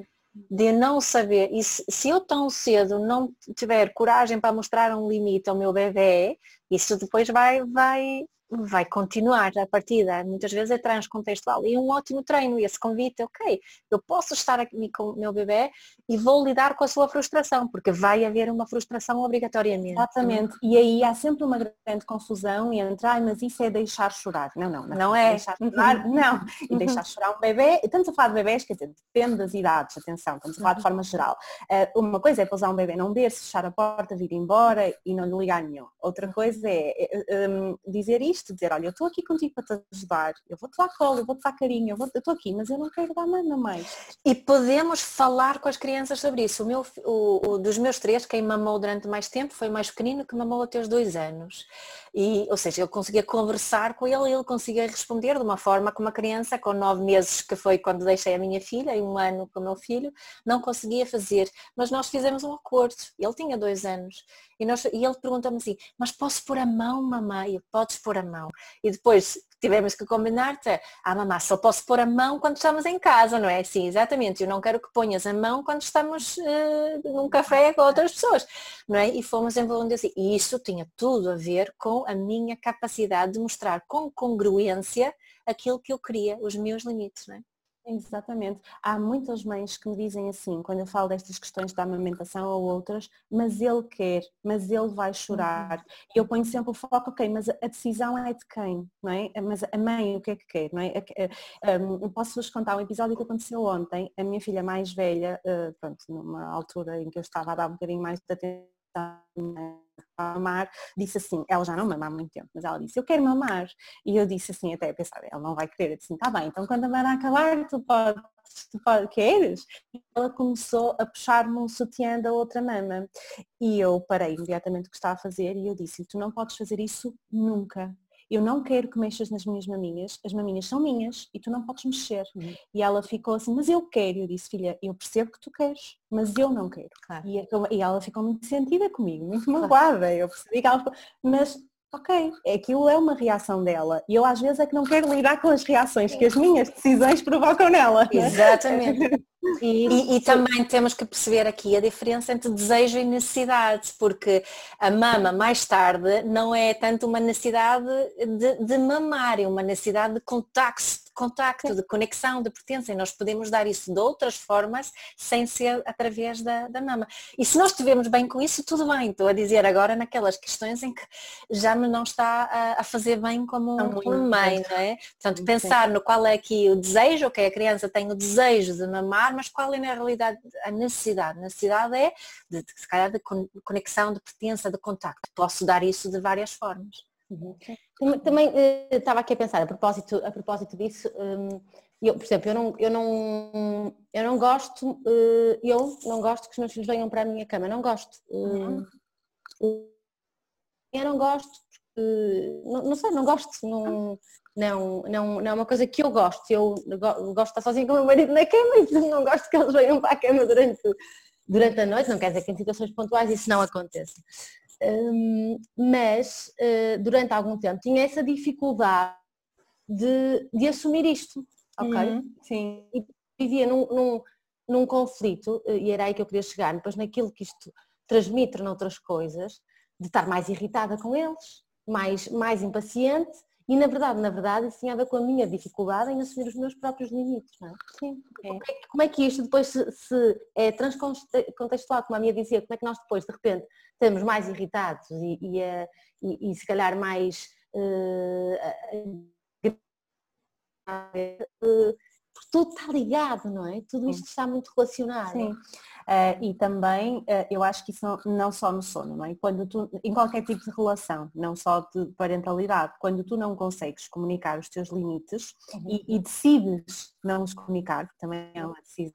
de não saber, e se, se eu tão cedo não tiver coragem para mostrar um limite ao meu bebê, isso depois vai, vai, vai continuar a partida. Muitas vezes é transcontextual. E um ótimo treino, esse convite, ok, eu posso estar aqui com o meu bebê e vou lidar com a sua frustração, porque vai haver uma frustração obrigatoriamente. Exatamente. E aí há sempre uma grande confusão entre, ai, mas isso é deixar chorar. Não, não, não, não é. Deixar chorar, uhum. não. E uhum. deixar chorar um bebê, estamos a falar de bebés, quer dizer, depende das idades, atenção, estamos a falar de forma geral. Uh, uma coisa é pousar um bebê num berço, fechar a porta, vir embora e não lhe ligar nenhum. Outra coisa é, é, é um, dizer isto isto, dizer, olha, eu estou aqui contigo para te ajudar, eu vou-te dar colo, eu vou-te dar carinho, eu estou aqui, mas eu não quero dar nada mais. E podemos falar com as crianças sobre isso. O meu, o, o, dos meus três, quem mamou durante mais tempo foi mais pequenino que mamou até os dois anos. E, ou seja, eu conseguia conversar com ele e ele conseguia responder de uma forma que uma criança com nove meses, que foi quando deixei a minha filha, e um ano com o meu filho, não conseguia fazer. Mas nós fizemos um acordo. Ele tinha dois anos. E, nós, e ele perguntou-me assim, mas posso pôr a mão, mamãe? Podes pôr a mão. E depois tivemos que combinar ah mamãe, só posso pôr a mão quando estamos em casa, não é? Sim, exatamente. Eu não quero que ponhas a mão quando estamos uh, num café com outras pessoas, não é? E fomos envolvendo assim. E isso tinha tudo a ver com a minha capacidade de mostrar com congruência aquilo que eu queria, os meus limites, não é? Exatamente. Há muitas mães que me dizem assim, quando eu falo destas questões da amamentação ou outras, mas ele quer, mas ele vai chorar. Uhum. Eu ponho sempre o foco, ok, mas a decisão é de quem, não é? Mas a mãe o que é que quer, não é? Um, posso-vos contar um episódio que aconteceu ontem. A minha filha mais velha, uh, pronto, numa altura em que eu estava a dar um bocadinho mais de atenção a mamar, disse assim, ela já não mama há muito tempo, mas ela disse, eu quero mamar. E eu disse assim, até pensar, ela não vai querer, eu disse, tá bem, então quando a mamar acabar, tu podes, tu pode, queres? E ela começou a puxar-me um sutiã da outra mama. E eu parei imediatamente o que estava a fazer e eu disse, tu não podes fazer isso nunca eu não quero que mexas nas minhas maminhas, as maminhas são minhas e tu não podes mexer. Uhum. E ela ficou assim, mas eu quero. Eu disse, filha, eu percebo que tu queres, mas eu não quero. Claro. E, e, ela ficou muito sentida comigo, muito magoada. Eu percebi que ela ficou, mas ok, aquilo é uma reação dela. E eu às vezes é que não quero lidar com as reações que as minhas decisões provocam nela. Exatamente. E, e, também temos que perceber aqui a diferença entre desejo e necessidade, porque a mama mais tarde não é tanto uma necessidade de, de mamar, é uma necessidade de contacto, contacto, de conexão, de pertença, e nós podemos dar isso de outras formas sem ser através da, da mama. E se nós estivermos bem com isso, tudo bem. Estou a dizer agora naquelas questões em que já me não está a, a fazer bem como, como mãe, não é? Portanto, pensar no qual é aqui o desejo, ok, a criança tem o desejo de mamar, mas qual é na realidade a necessidade? A necessidade é de, de se calhar de conexão, de pertença, de contacto. Posso dar isso de várias formas. Uhum. Também uh, estava aqui a pensar, a propósito, a propósito disso, um, eu, por exemplo, eu não, eu não, eu não gosto, uh, eu não gosto que os meus filhos venham para a minha cama, não gosto. Uh, eu não gosto, não, não, sei, não gosto, não, não, não, não é uma coisa que eu gosto. Eu gosto de estar sozinha com o meu marido na cama e não gosto que eles venham para a cama durante, durante a noite. Não quer dizer que em situações pontuais isso não aconteça. Um, mas uh, durante algum tempo tinha essa dificuldade de, de assumir isto, ok? Uhum, sim. E vivia num, num, num conflito, eh, e era aí que eu queria chegar, depois naquilo que isto transmite noutras coisas, de estar mais irritada com eles, mais, mais impaciente e na verdade, na verdade, isso tinha a ver com a minha dificuldade em assumir os meus próprios limites. Não é? Sim. É. Como, é, como, é, que isto depois se, se é transcontextual, como a minha dizia, como é que nós depois de repente estamos mais irritados e, e, uh, e, e se calhar mais uh, uh, tudo está ligado, não é? Tudo isto está muito relacionado. Sim. Uh, e também, uh, eu acho que isso não, não, só no sono, não é? Quando tu, em qualquer tipo de relação, não só de parentalidade, quando tu não consegues comunicar os teus limites uhum. e, e, decides não os comunicar, que também é uma decisão,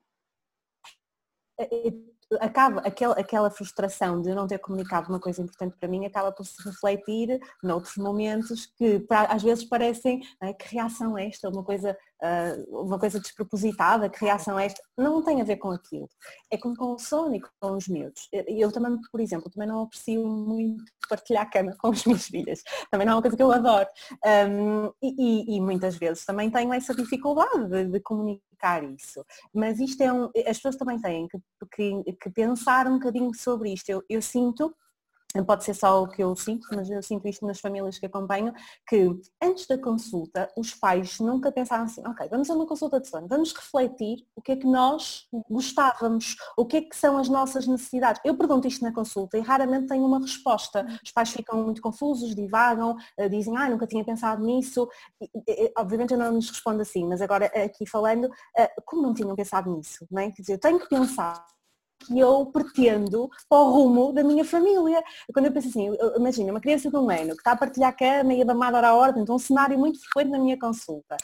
uh, acaba aquela, aquela frustração de não ter comunicado uma coisa importante para mim acaba por se refletir noutros momentos que pra, às vezes parecem é? que reação é esta, uma coisa uh, uma coisa despropositada, que reação é esta? Não tem a ver com aquilo. É com, o sono e com os miúdos. Eu também, por exemplo, também não aprecio muito partilhar a cama com as minhas filhas. Também não é uma coisa que eu adoro. Um, e, e, muitas vezes também tenho essa dificuldade de, de comunicar isso. Mas isto é um. As pessoas também têm que, que, que pensar um bocadinho sobre isto. Eu, eu sinto pode ser só o que eu sinto, mas eu sinto isto nas famílias que acompanho, que antes da consulta os pais nunca pensaram assim, ok, vamos a uma consulta de sono, vamos refletir o que é que nós gostávamos, o que é que são as nossas necessidades. Eu pergunto isto na consulta e raramente tenho uma resposta. Os pais ficam muito confusos, divagam, eh, dizem, ah, nunca tinha pensado nisso. E, obviamente eu não lhes respondo assim, mas agora aqui falando, eh, como não tinham pensado nisso, não é? Quer dizer, eu tenho que pensar que eu pretendo para o rumo da minha família. Quando eu penso assim, imagina, uma criança de um ano que está a partilhar a cama e a mamada à ordem, então um cenário muito frequente na minha consulta.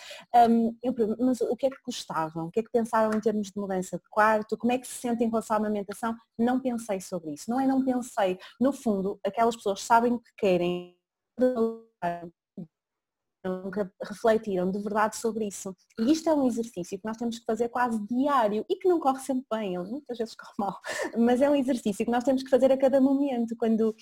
Um, eu, mas o que é que gostavam? O que é que pensavam em termos de mudança de quarto? Como é que se sentem em relação à amamentação? Não pensei sobre isso. Não é não pensei. No fundo, aquelas pessoas sabem o que querem nunca refletiram de verdade sobre isso. E isto é um exercício que nós temos que fazer quase diário e que não corre sempre bem, ele muitas vezes corre mal, mas é um exercício que nós temos que fazer a cada momento. Quando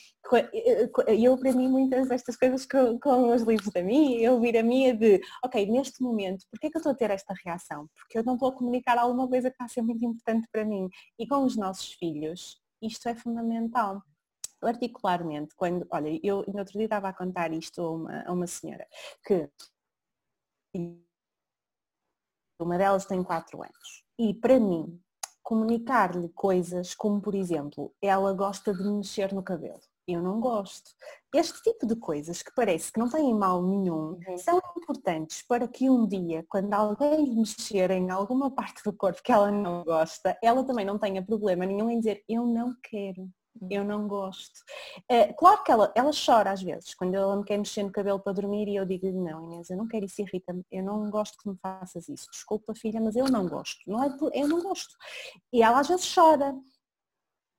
eu aprendi muitas destas coisas com, com os livros da minha, eu ouvir a minha de, ok, neste momento, porquê é que eu estou a ter esta reação? Porque eu não estou a comunicar alguma coisa que está a ser muito importante para mim. E com os nossos filhos, isto é fundamental particularmente quando, olha, eu no outro dia estava a contar isto a uma, a uma senhora que uma delas tem 4 anos e para mim comunicar-lhe coisas como por exemplo ela gosta de mexer no cabelo eu não gosto. Este tipo de coisas que parece que não têm mal nenhum uhum. são importantes para que um dia, quando alguém lhe mexer em alguma parte do corpo que ela não gosta, ela também não tenha problema nenhum em dizer eu não quero eu não gosto. É, claro que ela, ela chora às vezes, quando ela me quer mexer no cabelo para dormir e eu digo-lhe, não Inês, eu não quero isso, irrita-me, eu não gosto que me faças isso, desculpa filha, mas eu não gosto, não é, eu não gosto. E ela às vezes chora,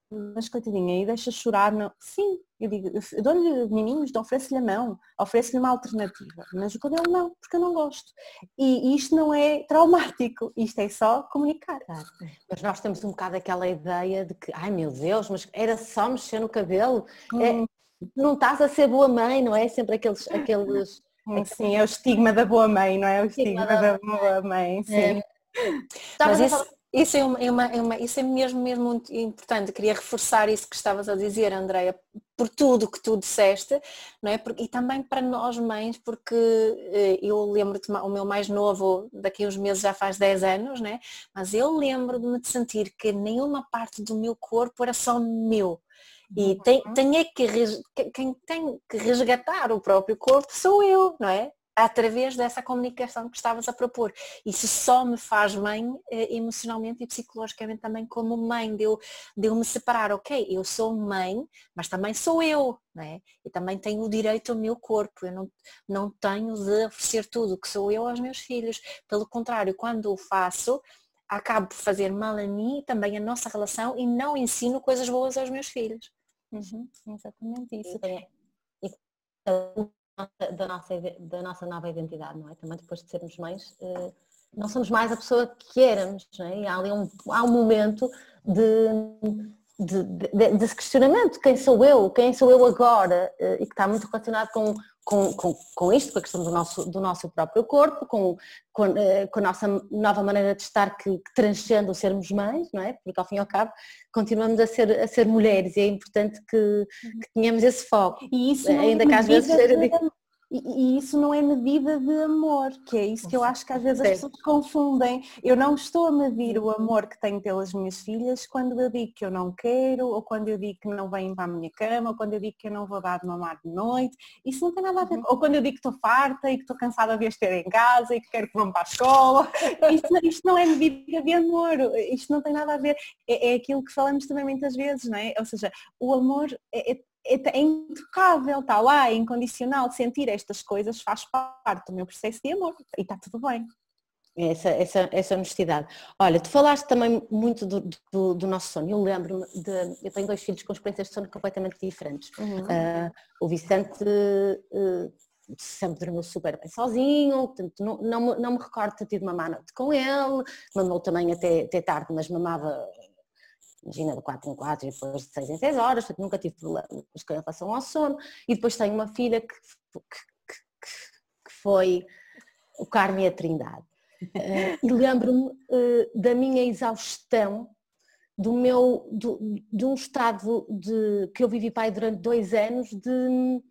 mas coitadinha, e deixa chorar, não. Sim, eu digo, eu dou-lhe meninos, ofereço-lhe a mão, ofereço-lhe uma alternativa, mas o cabelo não, porque eu não gosto. E, isto não é traumático, isto é só comunicar. Claro. Mas nós temos um bocado aquela ideia de que, ai meu Deus, mas era só mexer no cabelo. É, hum. É, não estás a ser boa mãe, não é? Sempre aqueles. aqueles... Sim, é o estigma da boa mãe, não é? O estigma, estigma da, da, boa mãe, sim. É. Mas isso, isso é, uma, é uma, é uma, isso é mesmo, mesmo muito importante. Queria reforçar isso que estavas a dizer, Andreia, por tudo que tu disseste, não é? E também para nós mães, porque eh, eu lembro-te, o meu mais novo daqui a uns meses já faz 10 anos, né? Mas eu lembro-me de sentir que nenhuma parte do meu corpo era só meu. E uhum. tem, tem é que, quem tem que resgatar o próprio corpo sou eu, não é? Através dessa comunicação que estavas a propor. Isso só me faz mãe eh, emocionalmente e psicologicamente também como mãe, de eu, de eu me separar, ok, eu sou mãe, mas também sou eu, não é? E também tenho o direito ao meu corpo, eu não, não tenho de oferecer tudo que sou eu aos meus filhos. Pelo contrário, quando o faço, acabo por fazer mal a mim e também a nossa relação e não ensino coisas boas aos meus filhos. Uhum, exatamente isso. E, da nossa, da nossa nova identidade, não é? Também depois de sermos mães, eh, não somos mais a pessoa que éramos, é? E há ali um, há um momento de, de, de, de questionamento, quem sou eu, quem sou eu agora, eh, e que está muito relacionado com, com, com, com isto, com a questão do nosso, do nosso próprio corpo, com, com, eh, com a nossa nova maneira de estar que, que, transcende o sermos mães, não é? Porque ao fim e ao cabo continuamos a ser, a ser mulheres e é importante que, que tenhamos esse foco. E isso ainda que às vezes e, e, isso não é medida de amor, que é isso que eu acho que às vezes as pessoas confundem. Eu não estou a medir o amor que tenho pelas minhas filhas quando eu digo que eu não quero, ou quando eu digo que não vêm para a minha cama, ou quando eu digo que eu não vou dar de mamar de noite. Isso não tem nada a ver. Uhum. Ou quando eu digo que estou farta e que estou cansada de as ter em casa e que quero que vão para a escola. Isto, isto não é medida de amor. Isto não tem nada a ver. É, é aquilo que falamos também muitas vezes, não é? Ou seja, o amor é, é é, é intocável, está lá, é incondicional. Sentir estas coisas faz parte do meu processo de amor e está tudo bem. Essa, essa, essa honestidade. Olha, tu falaste também muito do, do, do nosso sono. Eu lembro-me de. Eu tenho dois filhos com experiências de sono completamente diferentes. Uhum. Uh, o Vicente uh, sempre dormiu super bem sozinho, portanto não, não, não me recordo de ter tido uma má noite com ele, mamou também até, até tarde, mas mamava imagina de 4 em 4 e depois de 6 em 6 horas, portanto nunca tive problemas com relação ao sono. E depois tenho uma filha que, que, que, que foi o Carme e a Trindade. Uh, e lembro-me uh, da minha exaustão, do meu, do, de um estado de, que eu vivi pai durante dois anos de,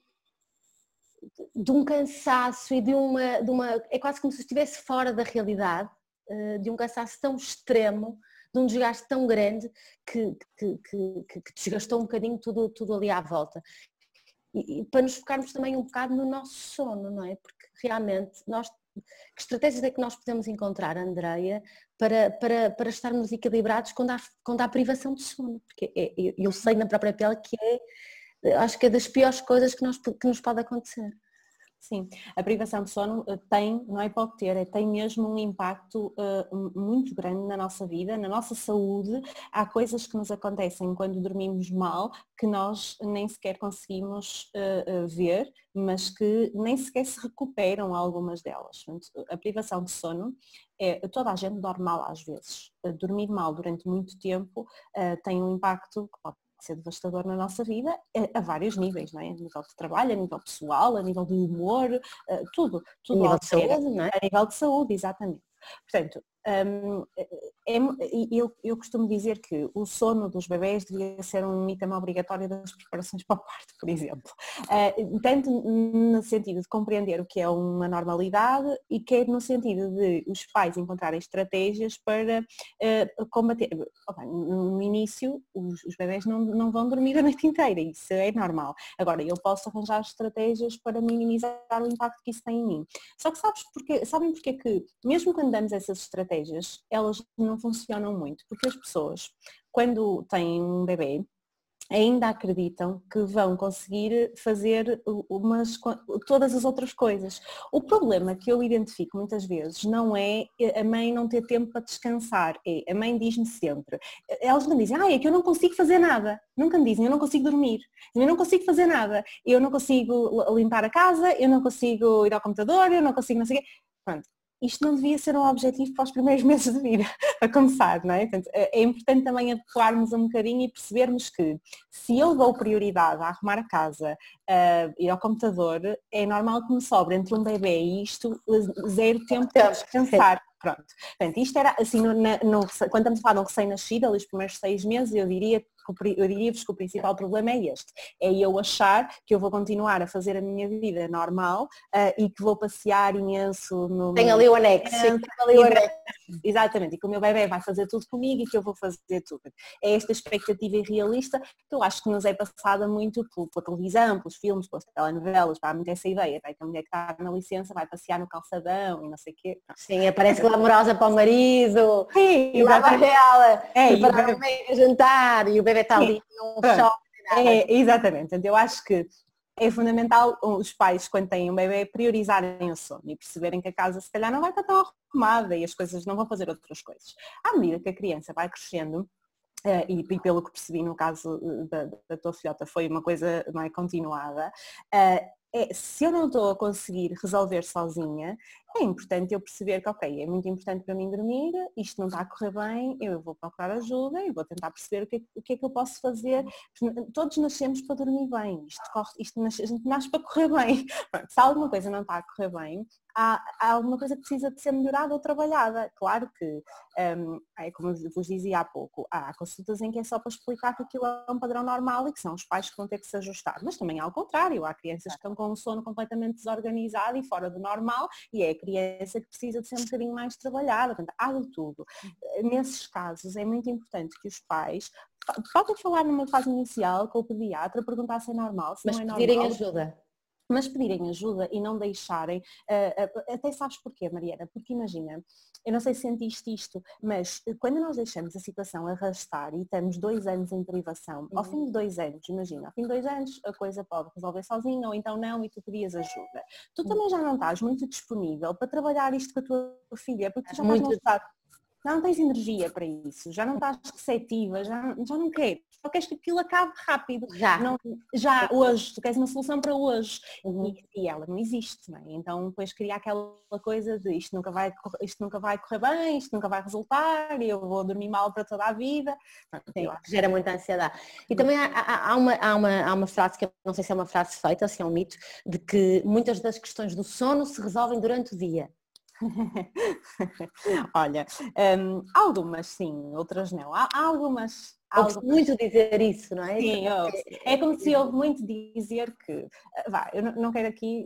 de um cansaço e de uma, de uma. É quase como se estivesse fora da realidade, uh, de um cansaço tão extremo de um desgaste tão grande que, que, que, que desgastou um bocadinho tudo, tudo ali à volta. E, e, para nos focarmos também um bocado no nosso sono, não é? Porque realmente nós que estratégias é que nós podemos encontrar, Andreia, para, para, para estarmos equilibrados quando há, quando há privação de sono? Porque é, eu sei na própria pele que é, acho que é das piores coisas que, nós, que nos pode acontecer. Sim, a privação de sono eh, tem, não é pode ter, é, tem mesmo um impacto uh, muito grande na nossa vida, na nossa saúde. Há coisas que nos acontecem quando dormimos mal que nós nem sequer conseguimos uh, ver, mas que nem sequer se recuperam algumas delas. A privação de sono é toda a gente dorme mal às vezes. Dormir mal durante muito tempo tem um impacto que pode ser devastador na nossa vida a, a, vários níveis, não é? A nível de trabalho, a nível pessoal, a nível de humor, uh, tudo. tudo a nível de saúde, não é? A nível de saúde, exatamente. Portanto, um, é, eu, eu costumo dizer que o sono dos bebés devia ser um item obrigatório das preparações para o parto, por exemplo. Uh, tanto no sentido de compreender o que é uma normalidade e quer no sentido de os pais encontrarem estratégias para uh, combater. no início, os, os bebés não, não vão dormir a noite inteira, isso é normal. Agora, eu posso arranjar estratégias para minimizar o impacto que isso tem em mim. Só que sabes porque, sabem porque é que, mesmo quando damos essas estratégias, estratégias, elas não funcionam muito, porque as pessoas, quando têm um bebê, ainda acreditam que vão conseguir fazer umas, todas as outras coisas. O problema que eu identifico muitas vezes não é a mãe não ter tempo para descansar, é a mãe diz-me sempre, elas me dizem, ah, é que eu não consigo fazer nada, nunca me dizem, eu não consigo dormir, eu não consigo fazer nada, eu não consigo limpar a casa, eu não consigo ir ao computador, eu não consigo não sei o quê. Pronto, isto não devia ser um objetivo para os primeiros meses de vida, a começar, não é? Portanto, é, é importante também adequarmos um bocadinho e percebermos que se eu dou prioridade a arrumar a casa, a ir ao computador, é normal que me sobre entre um bebê e isto zero tempo para descansar. Pronto. Portanto, isto era assim, no, no, quando estamos a falar de um recém-nascido, ali os primeiros seis meses, eu diria eu diria-vos que o principal problema é este, é eu achar que eu vou continuar a fazer a minha vida normal uh, e que vou passear imenso no Tem ali o anexo. ali o anexo. Exatamente, e que o meu bebê vai fazer tudo comigo e que eu vou fazer tudo. É esta expectativa irrealista que eu acho que nos é passada muito pela televisão, pelos filmes, pelas telenovelas, há muito essa ideia, tá? que a mulher que está na licença vai passear no calçadão e não sei o quê. Sim, aparece glamourosa para o marido, Sim, e lá vai ela, é, e para o jantar, e o bebê ali num shopping. É, exatamente, então, eu acho que é fundamental os pais, quando têm um bebê, priorizarem o sono e perceberem que a casa se calhar não vai estar tão arrumada e as coisas não vão fazer outras coisas. À medida que a criança vai crescendo, Uh, e, e, pelo que percebi no caso da, da tua filhota foi uma coisa não é continuada, uh, é, se eu não estou a conseguir resolver sozinha, é importante eu perceber que, ok, é muito importante para mim dormir, isto não está a correr bem, eu vou procurar ajuda e vou tentar perceber o que, é, o que é que eu posso fazer. Todos nascemos para dormir bem, isto, corre, isto a gente nasce para correr bem. se alguma coisa não está a correr bem, há, há alguma coisa que precisa de ser melhorada ou trabalhada. Claro que, um, é como vos dizia há pouco, há consultas em que é só para explicar que aquilo é um padrão normal e que são os pais que vão ter que se ajustar. Mas também ao contrário, há crianças que estão com um sono completamente desorganizado e fora do normal e é a criança que precisa de ser um bocadinho mais trabalhada. Portanto, há de tudo. Nesses casos é muito importante que os pais podem falar numa fase inicial com o pediatra, perguntar se é normal, se Mas não é normal. pedirem ajuda mas pedirem ajuda e não deixarem, uh, uh, até sabes porquê, Mariana? Porque imagina, eu não sei se sentiste isto, mas quando nós deixamos a situação arrastar e estamos dois anos em privação, uhum. ao fim de dois anos, imagina, ao fim de dois anos a coisa pode resolver sozinha ou então não e tu pedias ajuda. Tu uhum. também já não estás muito disponível para trabalhar isto com a tua filha, porque tu já muito... estás não tens energia para isso, já não estás receptiva, já, já não queres só queres que aquilo acabe rápido. Já. Não, já hoje, tu queres uma solução para hoje. Uhum. E, e, ela não existe, não é? Então depois cria aquela coisa de isto nunca, vai, isto nunca vai correr bem, isto nunca vai resultar, eu vou dormir mal para toda a vida. Sim, gera muita ansiedade. E também há, há, há, uma, há, uma, há uma frase que eu não sei se é uma frase feita, se é um mito, de que muitas das questões do sono se resolvem durante o dia. Olha, um, algumas sim, outras não. Há algumas. Ouve muito dizer isso, não é? Sim, é, é como se ouve muito dizer que, vá, eu não quero aqui,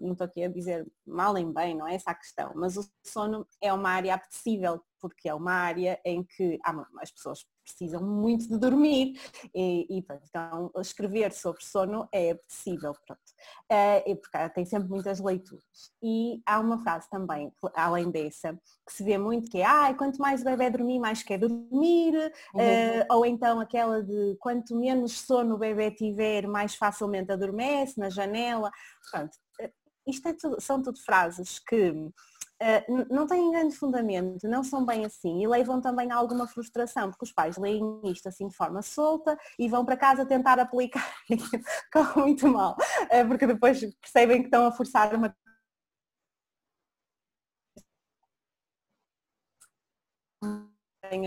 não estou aqui a dizer mal nem bem, não é essa a questão, mas o sono é uma área apetecível porque é uma área em que há, as pessoas precisam muito de dormir e, e pronto, então escrever sobre sono é possível, pronto. Uh, e porque tem sempre muitas leituras. E há uma frase também, além dessa, que se vê muito que é ah, quanto mais o bebê dormir, mais quer dormir, uhum. uh, ou então aquela de quanto menos sono o bebê tiver, mais facilmente adormece na janela. Pronto, isto é tudo, são tudo frases que Uh, não têm grande fundamento, não são bem assim e levam também a alguma frustração, porque os pais leem isto assim de forma solta e vão para casa tentar aplicar e corre muito mal, uh, porque depois percebem que estão a forçar uma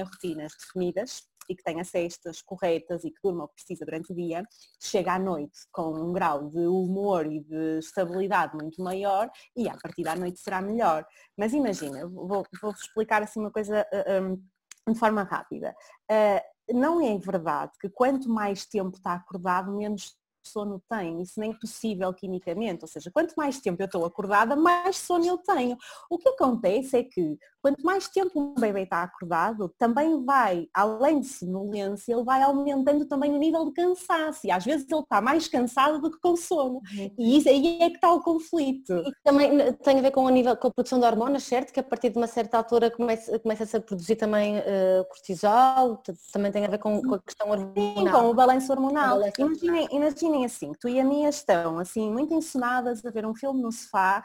rotinas definidas e que tenha cestas corretas e que durma o que precisa durante o dia, chega à noite com um grau de humor e de estabilidade muito maior e a partir da noite será melhor. Mas imagina, vou-vos vou explicar assim uma coisa um, de forma rápida. Uh, não é verdade que quanto mais tempo está acordado, menos sono tem. Isso nem é possível quimicamente. Ou seja, quanto mais tempo eu estou acordada, mais sono eu tenho. O que acontece é que quanto mais tempo um bebê está acordado, também vai, além de sonolência, ele vai aumentando também o nível de cansaço. E às vezes ele está mais cansado do que com sono. Uhum. E isso aí é que está o conflito. E também tem a ver com a nível com a produção de hormonas, certo? Que a partir de uma certa altura começa, começa a produzir também uh, cortisol, também tem a ver com, com a questão hormonal. Sim, com o balanço hormonal. Imaginem, imaginem assim, tu e a minha estão assim, muito ensonadas a ver um filme no sofá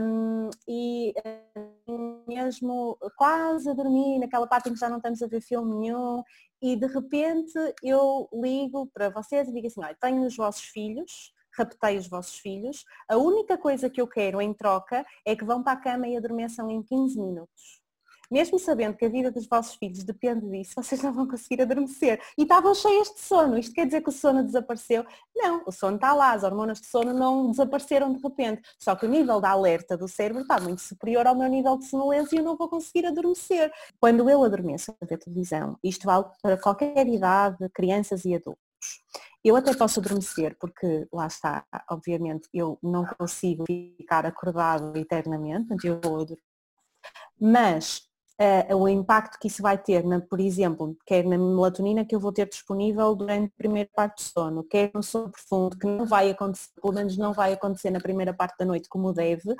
um, e uh, quase a dormir, naquela parte em que já não estamos a ver filme nenhum, e de repente eu ligo para vocês e digo assim, olha, tenho os vossos filhos, raptei os vossos filhos, a única coisa que eu quero em troca é que vão para a cama e adormeçam em 15 minutos mesmo sabendo que a vida dos vossos filhos depende disso, vocês não vão conseguir adormecer. E estavam cheias de sono. Isto quer dizer que o sono desapareceu? Não, o sono está lá, as hormonas de sono não desapareceram de repente. Só que o nível da alerta do cérebro está muito superior ao meu nível de sonolência e eu não vou conseguir adormecer. Quando eu adormeço a ver televisão, isto vale para qualquer idade, crianças e adultos. Eu até posso adormecer, porque lá está, obviamente, eu não consigo ficar acordado eternamente, eu vou adormecer. Mas uh, o impacto que isso vai ter, na, por exemplo, quer na melatonina que eu vou ter disponível durante a primeira parte do sono, quer no sono profundo, que não vai acontecer, pelo menos não vai acontecer na primeira parte da noite como deve, uh,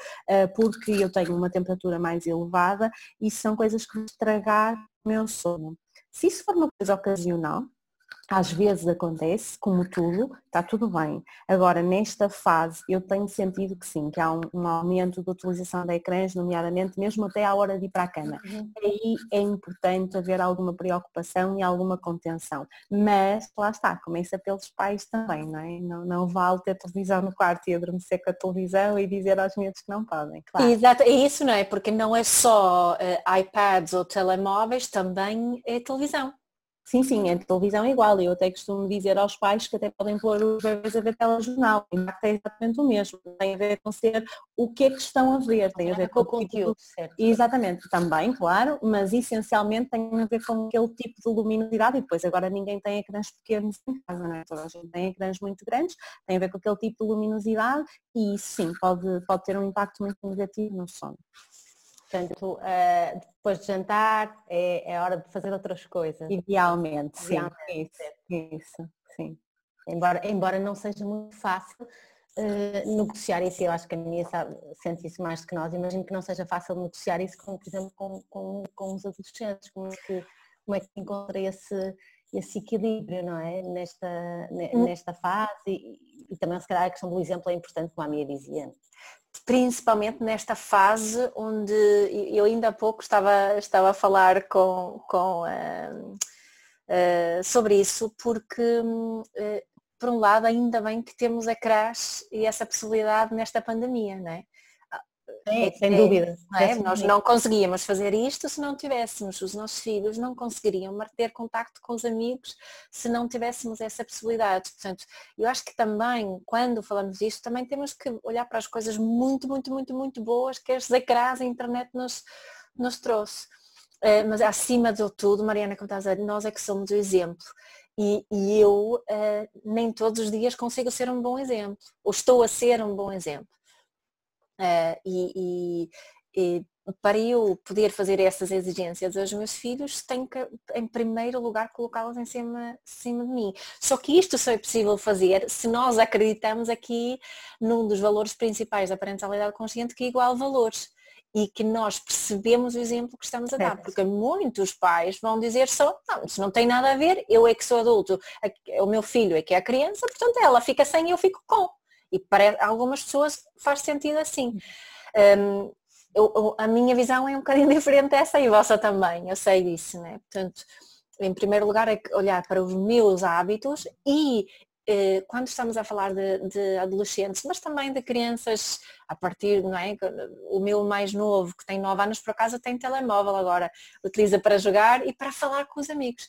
porque eu tenho uma temperatura mais elevada, e são coisas que vão estragar o meu sono. Se isso for uma coisa ocasional, às vezes acontece, como tudo, está tudo bem. Agora, nesta fase, eu tenho sentido que sim, que há um, um aumento de utilização de ecrãs, nomeadamente mesmo até à hora de ir para a cama. Uhum. Aí é importante haver alguma preocupação e alguma contenção. Mas, lá está, começa pelos pais também, não é? Não, não vale ter televisão no quarto e adormecer com a televisão e dizer aos miúdos que não podem, claro. Exato, é isso, não é? Porque não é só uh, iPads ou telemóveis, também é televisão. Sim, sim, a televisão é igual. Eu até costumo dizer aos pais que até podem pôr os bebês a ver telejornal. O impacto é exatamente o mesmo. Tem a ver com ser o que é que estão a ver. Tem a ver com, com o conteúdo, certo? Exatamente, também, claro, mas essencialmente tem a ver com aquele tipo de luminosidade e depois agora ninguém tem ecrãs pequenos em casa, não é? Toda a gente tem ecrãs muito grandes, tem a ver com aquele tipo de luminosidade e isso sim, pode, pode ter um impacto muito negativo no sono. Portanto, uh, depois de jantar é, é, hora de fazer outras coisas. Idealmente, sim. Isso, isso, sim. Embora, embora não seja muito fácil uh, negociar isso, eu acho que a minha sabe, sente isso mais do que nós, imagino que não seja fácil negociar isso, com, por exemplo, com, com, com os adolescentes, como é que, como é que encontra esse, esse equilíbrio, não é? Nesta, hum. nesta fase e, e também se calhar a questão do exemplo é importante, como a minha dizia principalmente nesta fase onde eu ainda há pouco estava, estava a falar com, com, uh, uh, sobre isso, porque uh, por um lado ainda bem que temos a crash e essa possibilidade nesta pandemia, não é? Sim, é, sem dúvida. Não é? Nós não conseguíamos fazer isto se não tivéssemos, os nossos filhos não conseguiriam manter contacto com os amigos se não tivéssemos essa possibilidade. Portanto, eu acho que também, quando falamos disto, também temos que olhar para as coisas muito, muito, muito, muito boas que as ecrãs, a internet nos, nos trouxe. Uh, mas acima de tudo, Mariana, como estás a dizer, nós é que somos o exemplo. E, e eu uh, nem todos os dias consigo ser um bom exemplo, ou estou a ser um bom exemplo. Uh, e, e, e, para eu poder fazer essas exigências aos meus filhos, tenho que, em primeiro lugar, colocá-los em cima, cima de mim. Só que isto só é possível fazer se nós acreditamos aqui num dos valores principais da parentalidade consciente, que é igual valores e que nós percebemos o exemplo que estamos a dar, porque muitos pais vão dizer só, não, isso não tem nada a ver, eu é que sou adulto, o meu filho é que é a criança, portanto ela fica sem e eu fico com. E para algumas pessoas faz sentido assim. Um, eu, a minha visão é um bocadinho diferente dessa e a vossa também, eu sei disso, né? Portanto, em primeiro lugar é olhar para os meus hábitos e eh, quando estamos a falar de, de, adolescentes, mas também de crianças a partir, não é? O meu mais novo, que tem 9 anos por acaso, tem telemóvel agora, utiliza para jogar e para falar com os amigos.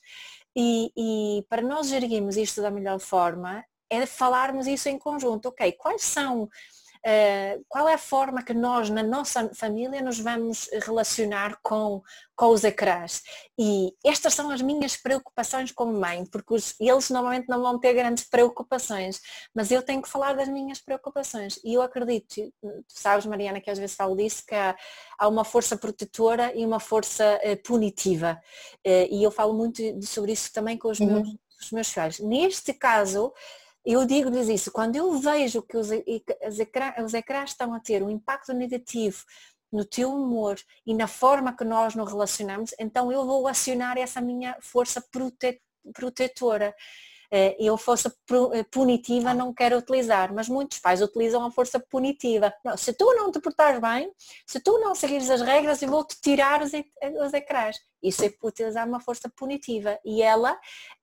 E, e para nós gerirmos isto da melhor forma, é falarmos isso em conjunto. Ok, quais são Uh, qual é a forma que nós, na nossa família, nos vamos relacionar com, com os ecrãs? E estas são as minhas preocupações como mãe, porque os, eles normalmente não vão ter grandes preocupações, mas eu tenho que falar das minhas preocupações. E eu acredito, tu sabes, Mariana, que às vezes falo disso, que há, há uma força protetora e uma força uh, punitiva. Uh, e eu falo muito sobre isso também com os, uhum. meus, os meus filhos. Neste caso, eu digo-lhes isso, quando eu vejo que os, os ecrãs estão a ter um impacto negativo no teu humor e na forma que nós nos relacionamos, então eu vou acionar essa minha força prote, protetora. Eh, eu força eh, punitiva não quero utilizar, mas muitos pais utilizam a força punitiva. Não, se tu não te portares bem, se tu não seguires as regras, eu vou-te tirar os, os ecrãs. Isso é utilizar uma força punitiva e ela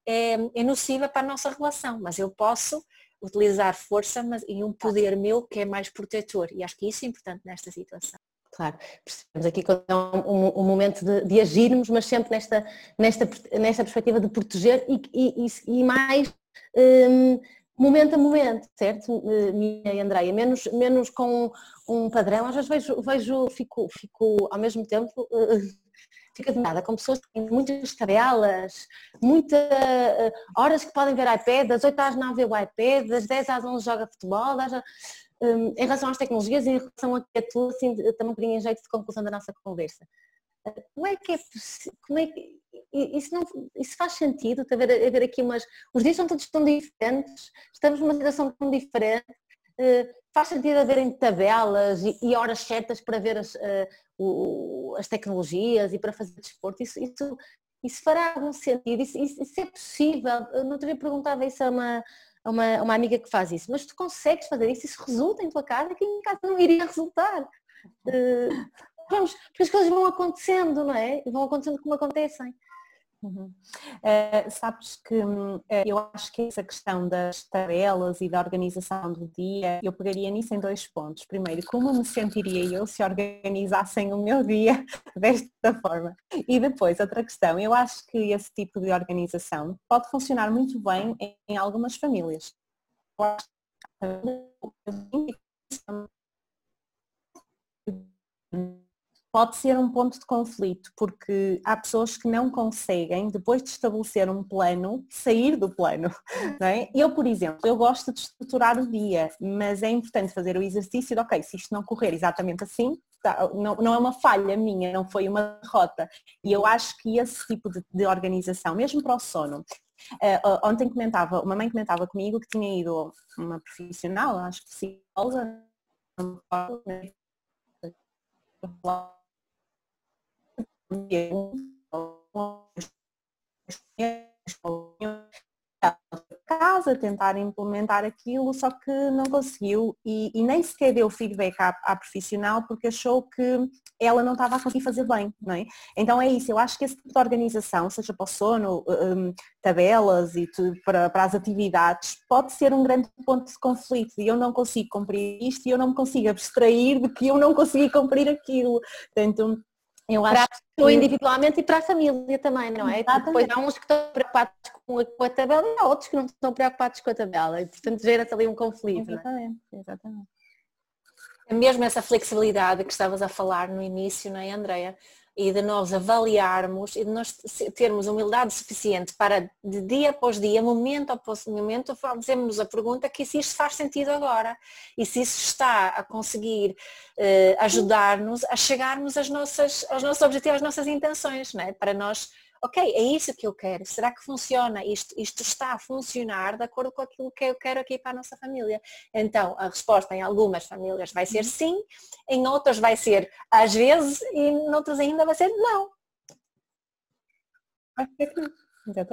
é, é nociva para a nossa relação, mas eu posso utilizar força mas, e um poder meu que é mais protetor e acho que isso é importante nesta situação. Claro, percebemos aqui que é um, um, momento de, de, agirmos, mas sempre nesta, nesta, nesta perspectiva de proteger e, e, e mais um, momento a momento, certo, minha e Andreia? Menos, menos com um padrão, às vezes vejo, vejo fico, fico ao mesmo tempo uh, fica de nada com pessoas que têm muitas tabelas, muitas uh, horas que podem ver iPad, das 8 às 9 o iPad, das 10 às 11 joga futebol, das, um, em relação às tecnologias em relação a que é tudo, assim, também um em jeito de conclusão da nossa conversa. Uh, como é que é como é que isso, não, isso faz sentido, haver aqui umas. Os dias são todos tão diferentes, estamos numa situação tão diferente, uh, faz sentido haverem tabelas e, e, horas certas para ver as, uh, o, as tecnologias e para fazer desporto, isso, isso, isso fará algum sentido, isso, isso, isso é possível. Eu não teria perguntado isso a uma, a uma, uma amiga que faz isso, mas tu consegues fazer isso, isso resulta em tua casa, que em casa não iria resultar. Uh, vamos, porque as coisas vão acontecendo, não é? Vão acontecendo como acontecem. Uhum. Uh, sabes que uh, eu acho que essa questão das tabelas e da organização do dia, eu pegaria nisso em dois pontos. Primeiro, como me sentiria eu se organizassem o meu dia desta forma? E depois, outra questão, eu acho que esse tipo de organização pode funcionar muito bem em, em algumas famílias. Eu acho que pode ser um ponto de conflito, porque há pessoas que não conseguem, depois de estabelecer um plano, sair do plano. Não é? Eu, por exemplo, eu gosto de estruturar o dia, mas é importante fazer o exercício de, ok, se isto não correr exatamente assim, tá, não, não é uma falha minha, não foi uma derrota. E eu acho que esse tipo de, de organização, mesmo para o sono, Uh, ontem comentava, uma mãe comentava comigo que tinha ido uma profissional, acho que psicóloga, casa, tentar implementar aquilo, só que não conseguiu e, e nem sequer deu feedback à, à, profissional porque achou que ela não estava a conseguir fazer bem, não é? Então é isso, eu acho que esse tipo de organização, seja para o sono, um, tabelas e tudo, para, para as atividades, pode ser um grande ponto de conflito e eu não consigo cumprir isto e eu não me consigo abstrair de que eu não consegui cumprir aquilo. Portanto, eu acho para a individualmente e para a família também, não é? Exatamente. Depois há uns que estão preocupados com a, com a, tabela e há outros que não estão preocupados com a tabela e portanto gera-se ali um conflito. É? Exatamente, é? exatamente. Mesmo essa flexibilidade que estavas a falar no início, não é Andreia? E de nós avaliarmos e de nós termos humildade suficiente para de dia após dia, momento após momento, fazermos a pergunta que se isto faz sentido agora e se isso está a conseguir eh, ajudar-nos a chegarmos às nossas, aos nossos objetivos, às nossas intenções, não é? para nós ok, é isso que eu quero, será que funciona? Isto, isto está a funcionar de acordo com aquilo que eu quero aqui para a nossa família. Então, a resposta em algumas famílias vai ser uhum. sim, em outras vai ser às vezes e em outras ainda vai ser não.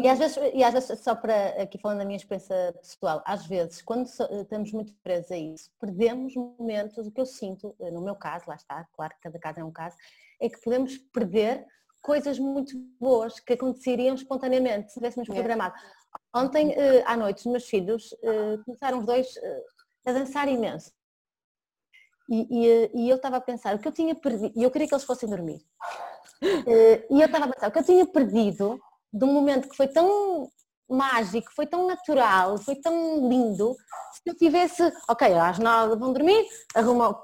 E às, vezes, e às vezes, só para aqui falando da minha experiência pessoal, às vezes, quando estamos muito presos a isso, perdemos momentos, o que eu sinto, no meu caso, lá está, claro que cada caso é um caso, é que podemos perder coisas muito boas que aconteceriam espontaneamente se tivéssemos é. programado. Ontem eh, à noite os meus filhos eh, começaram os dois eh, a dançar imenso. E, e, e eu estava a pensar o que eu tinha perdido, e eu queria que eles fossem dormir. E eu estava a pensar o que eu tinha perdido de um momento que foi tão mágico, foi tão natural, foi tão lindo, se eu tivesse, ok, às nove vão dormir, arrumam,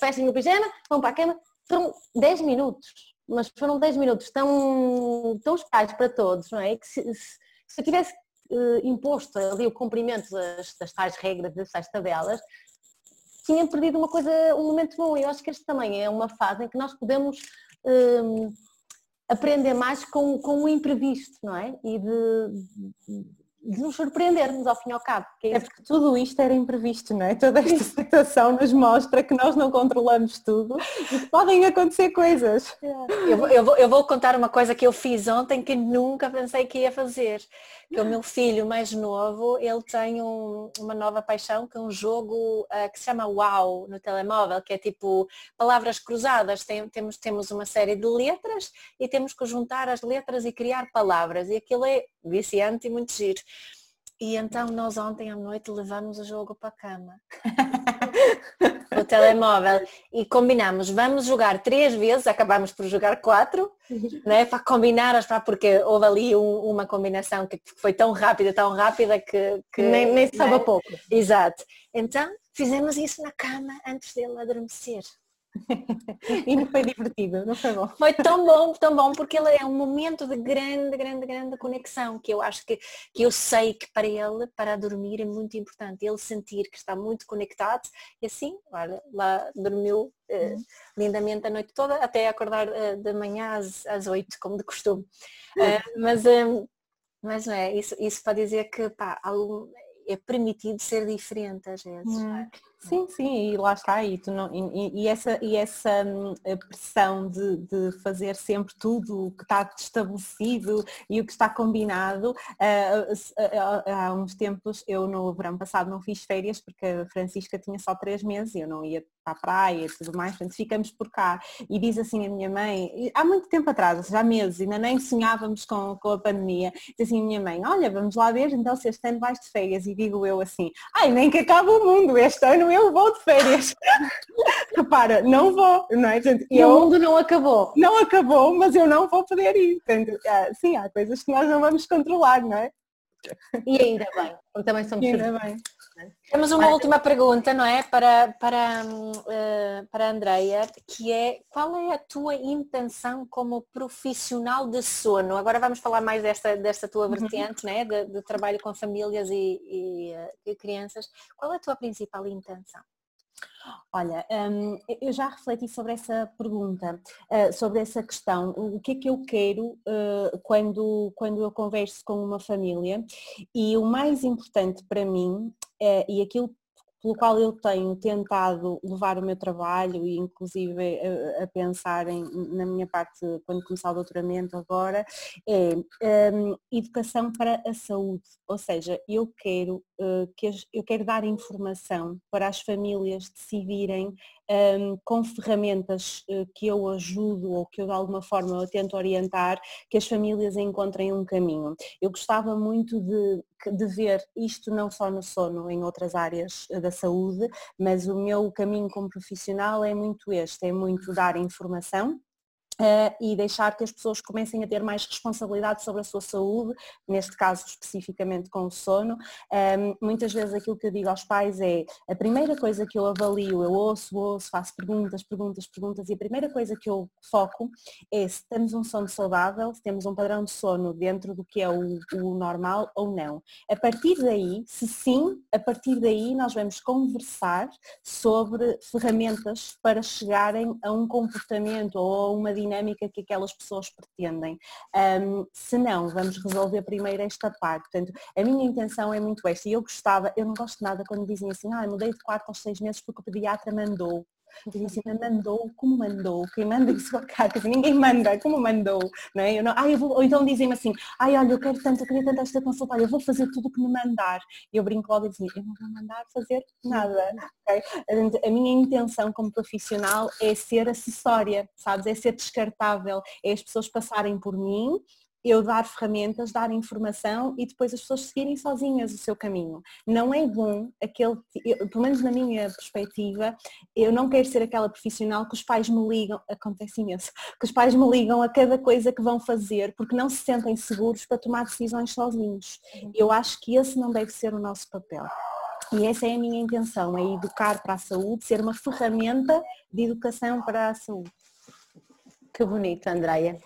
festem o pijama, vão para a cama, foram 10 minutos mas foram 10 minutos tão, tão especiais para todos, não é? Que se, se, se eu tivesse uh, imposto ali o cumprimento das, das tais regras, das tais tabelas, tinha perdido uma coisa, um momento bom. Eu acho que este também é uma fase em que nós podemos um, aprender mais com, com o imprevisto, não é? E de, de nos surpreendermos ao fim e ao cabo. É, é, porque tudo isto era imprevisto, não é? Toda esta situação nos mostra que nós não controlamos tudo e que podem acontecer coisas. Eu, vou, eu, vou, eu vou contar uma coisa que eu fiz ontem que nunca pensei que ia fazer. Que o meu filho mais novo, ele tem um, uma nova paixão que é um jogo uh, que se chama Wow no telemóvel, que é tipo palavras cruzadas. Tem, temos, temos uma série de letras e temos que juntar as letras e criar palavras. E aquilo é viciante e muito giro. E então nós ontem à noite levamos o jogo para a cama. o telemóvel e combinamos, vamos jogar três vezes, acabamos por jogar quatro, né, para combinar, porque houve ali um, uma combinação que foi tão rápida, tão rápida que, que nem, nem sabe né? pouco. Exato. Então fizemos isso na cama antes dele adormecer. e não foi divertido, não foi bom? Foi tão bom, tão bom, porque ele é um momento de grande, grande, grande conexão, que eu acho que, que eu sei que para ele, para dormir, é muito importante. Ele sentir que está muito conectado e assim, olha, lá dormiu uh, lindamente a noite toda, até acordar uh, de manhã às, às 8, como de costume. Uh, mas, mas não é, isso, isso para dizer que pá, é permitido ser diferente às vezes. Hum. Sim, sim, e lá está, e, não, e, e essa, e essa hum, pressão de, de, fazer sempre tudo o que está estabelecido e o que está combinado, uh, há uns tempos, eu no verão passado não fiz férias porque a Francisca tinha só três meses e eu não ia para a praia e tudo mais, portanto ficamos por cá. E diz assim a minha mãe, há muito tempo atrás, já há meses, ainda nem sonhávamos com, com a pandemia, diz assim a minha mãe, olha, vamos lá ver então se este ano vais de férias e digo eu assim, ai nem que acabe o mundo, este ano eu vou de férias. Repara, não vou, não é? Portanto, e eu, o mundo não acabou. Não acabou, mas eu não vou poder ir. Portanto, ah, sim, há coisas que nós não vamos controlar, não é? E ainda bem, também somos ainda bem. Temos uma última pergunta, não é? Para, para, uh, para a Andreia, que é qual é a tua intenção como profissional de sono? Agora vamos falar mais desta, desta tua uhum. vertente, né? de, de trabalho com famílias e, e, uh, e crianças. Qual é a tua principal intenção? Olha, um, eu já refleti sobre essa pergunta, uh, sobre essa questão. O que é que eu quero uh, quando, quando eu converso com uma família? E o mais importante para mim, uh, e aquilo pelo qual eu tenho tentado levar o meu trabalho e inclusive a, a pensar em, na minha parte quando começar o doutoramento agora, é um, educação para a saúde. Ou seja, eu quero, que eu quero dar informação para as famílias decidirem um, com ferramentas uh, que eu ajudo ou que eu de alguma forma eu tento orientar, que as famílias encontrem um caminho. Eu gostava muito de, de ver isto não só no sono, em outras áreas eh, da saúde, mas o meu caminho como profissional é muito este, é muito dar informação, Uh, e deixar que as pessoas comecem a ter mais responsabilidade sobre a sua saúde, neste caso especificamente com o sono. Um, muitas vezes aquilo que eu digo aos pais é a primeira coisa que eu avalio, eu ouço, ouço, faço perguntas, perguntas, perguntas e a primeira coisa que eu foco é se temos um sono saudável, se temos um padrão de sono dentro do que é o, o normal ou não. A partir daí, se sim, a partir daí nós vamos conversar sobre ferramentas para chegarem a um comportamento ou a uma dinâmica que aquelas pessoas pretendem. Um, se não, vamos resolver primeiro esta parte. Portanto, a minha intenção é muito esta. E eu gostava, eu não gosto nada quando dizem assim, ah, mudei de quarto aos seis meses porque o pediatra mandou. Eu disse, mandou, como mandou? Quem manda isso a carta? Ninguém manda, como mandou? Não é? eu não, ah, eu vou, ou então dizem-me assim, ai olha, eu quero tanto, eu queria tanto esta consulta, eu vou fazer tudo o que me mandar. E eu brinco logo e digo, eu não vou mandar fazer nada. Okay? A minha intenção como profissional é ser acessória, sabes? É ser descartável, é as pessoas passarem por mim eu dar ferramentas, dar informação e depois as pessoas seguirem sozinhas o seu caminho. Não é bom aquele, eu, pelo menos na minha perspectiva, eu não quero ser aquela profissional que os pais me ligam, acontece imenso, que os pais me ligam a cada coisa que vão fazer porque não se sentem seguros para tomar decisões sozinhos. Uhum. Eu acho que esse não deve ser o nosso papel. E essa é a minha intenção, é educar para a saúde, ser uma ferramenta de educação para a saúde. Que bonito, Andreia.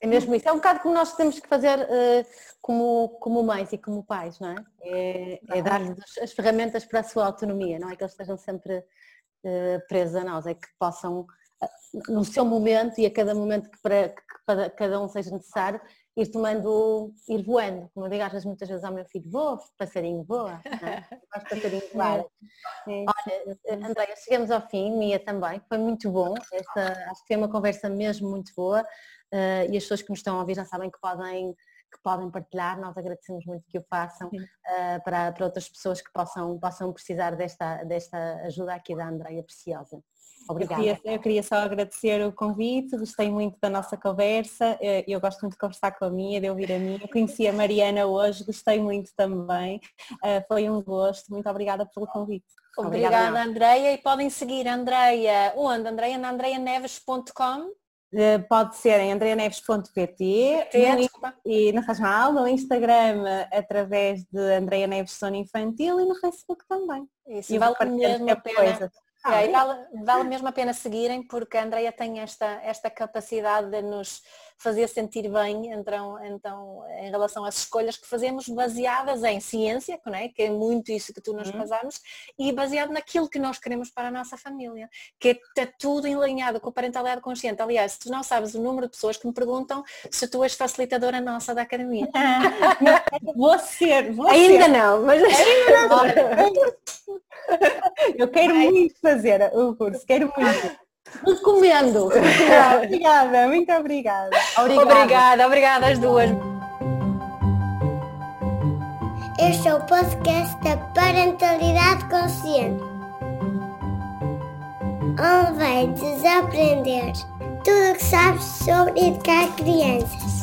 É mesmo isso. É um bocado como nós temos que fazer uh, como, como mães e como pais, não é? É, é dar-lhes as ferramentas para a sua autonomia, não é que eles estejam sempre uh, presos a nós, é que possam, uh, no seu momento e a cada momento que para, que para cada um seja necessário, ir tomando, ir voando. Como eu digo às vezes, muitas vezes ao meu filho, voa, passarinho, voa. Faz é? passarinho voar. Olha, Andréia, chegamos ao fim, Mia também, foi muito bom. Esta, acho que foi uma conversa mesmo muito boa uh, e as pessoas que nos estão a ouvir já sabem que podem que podem partilhar, nós agradecemos muito que o façam uh, para, para outras pessoas que possam, possam precisar desta, desta ajuda aqui da Andreia Preciosa. Obrigada. Eu queria, eu queria, só agradecer o convite, gostei muito da nossa conversa, eh, eu gosto muito de conversar com a minha, de ouvir a minha, eu conheci a Mariana hoje, gostei muito também, foi um gosto, muito obrigada pelo convite. Obrigada, obrigada Andreia, e podem seguir a Andreia, onde? Andreia na andreianeves.com eh, pode ser em andreaneves.pt e não faz mal, no Instagram através de Andreia Neves Sono Infantil e no Facebook também. Isso, e vale mesmo a pena. Coisa. Ah, é, vale, vale mesmo a pena seguirem porque a Andreia tem esta, esta capacidade de nos fazer sentir bem então, então, em relação às escolhas que fazemos baseadas em ciência, é? que é muito isso que tu nos uhum. basamos, e baseado naquilo que nós queremos para a nossa família, que está tudo enlinhado com a parentalidade consciente. Aliás, tu não sabes o número de pessoas que me perguntam se tu és facilitadora nossa da academia. vou ser, vou Ainda ser. não, mas ainda não. Eu quero muito fazer o curso, quero muito. Recomendo. obrigada, muito obrigada. Obrigada, obrigada, obrigada às duas. Este é o podcast da Parentalidade Consciente. Onde vai desaprender tudo o que sabes sobre educar crianças.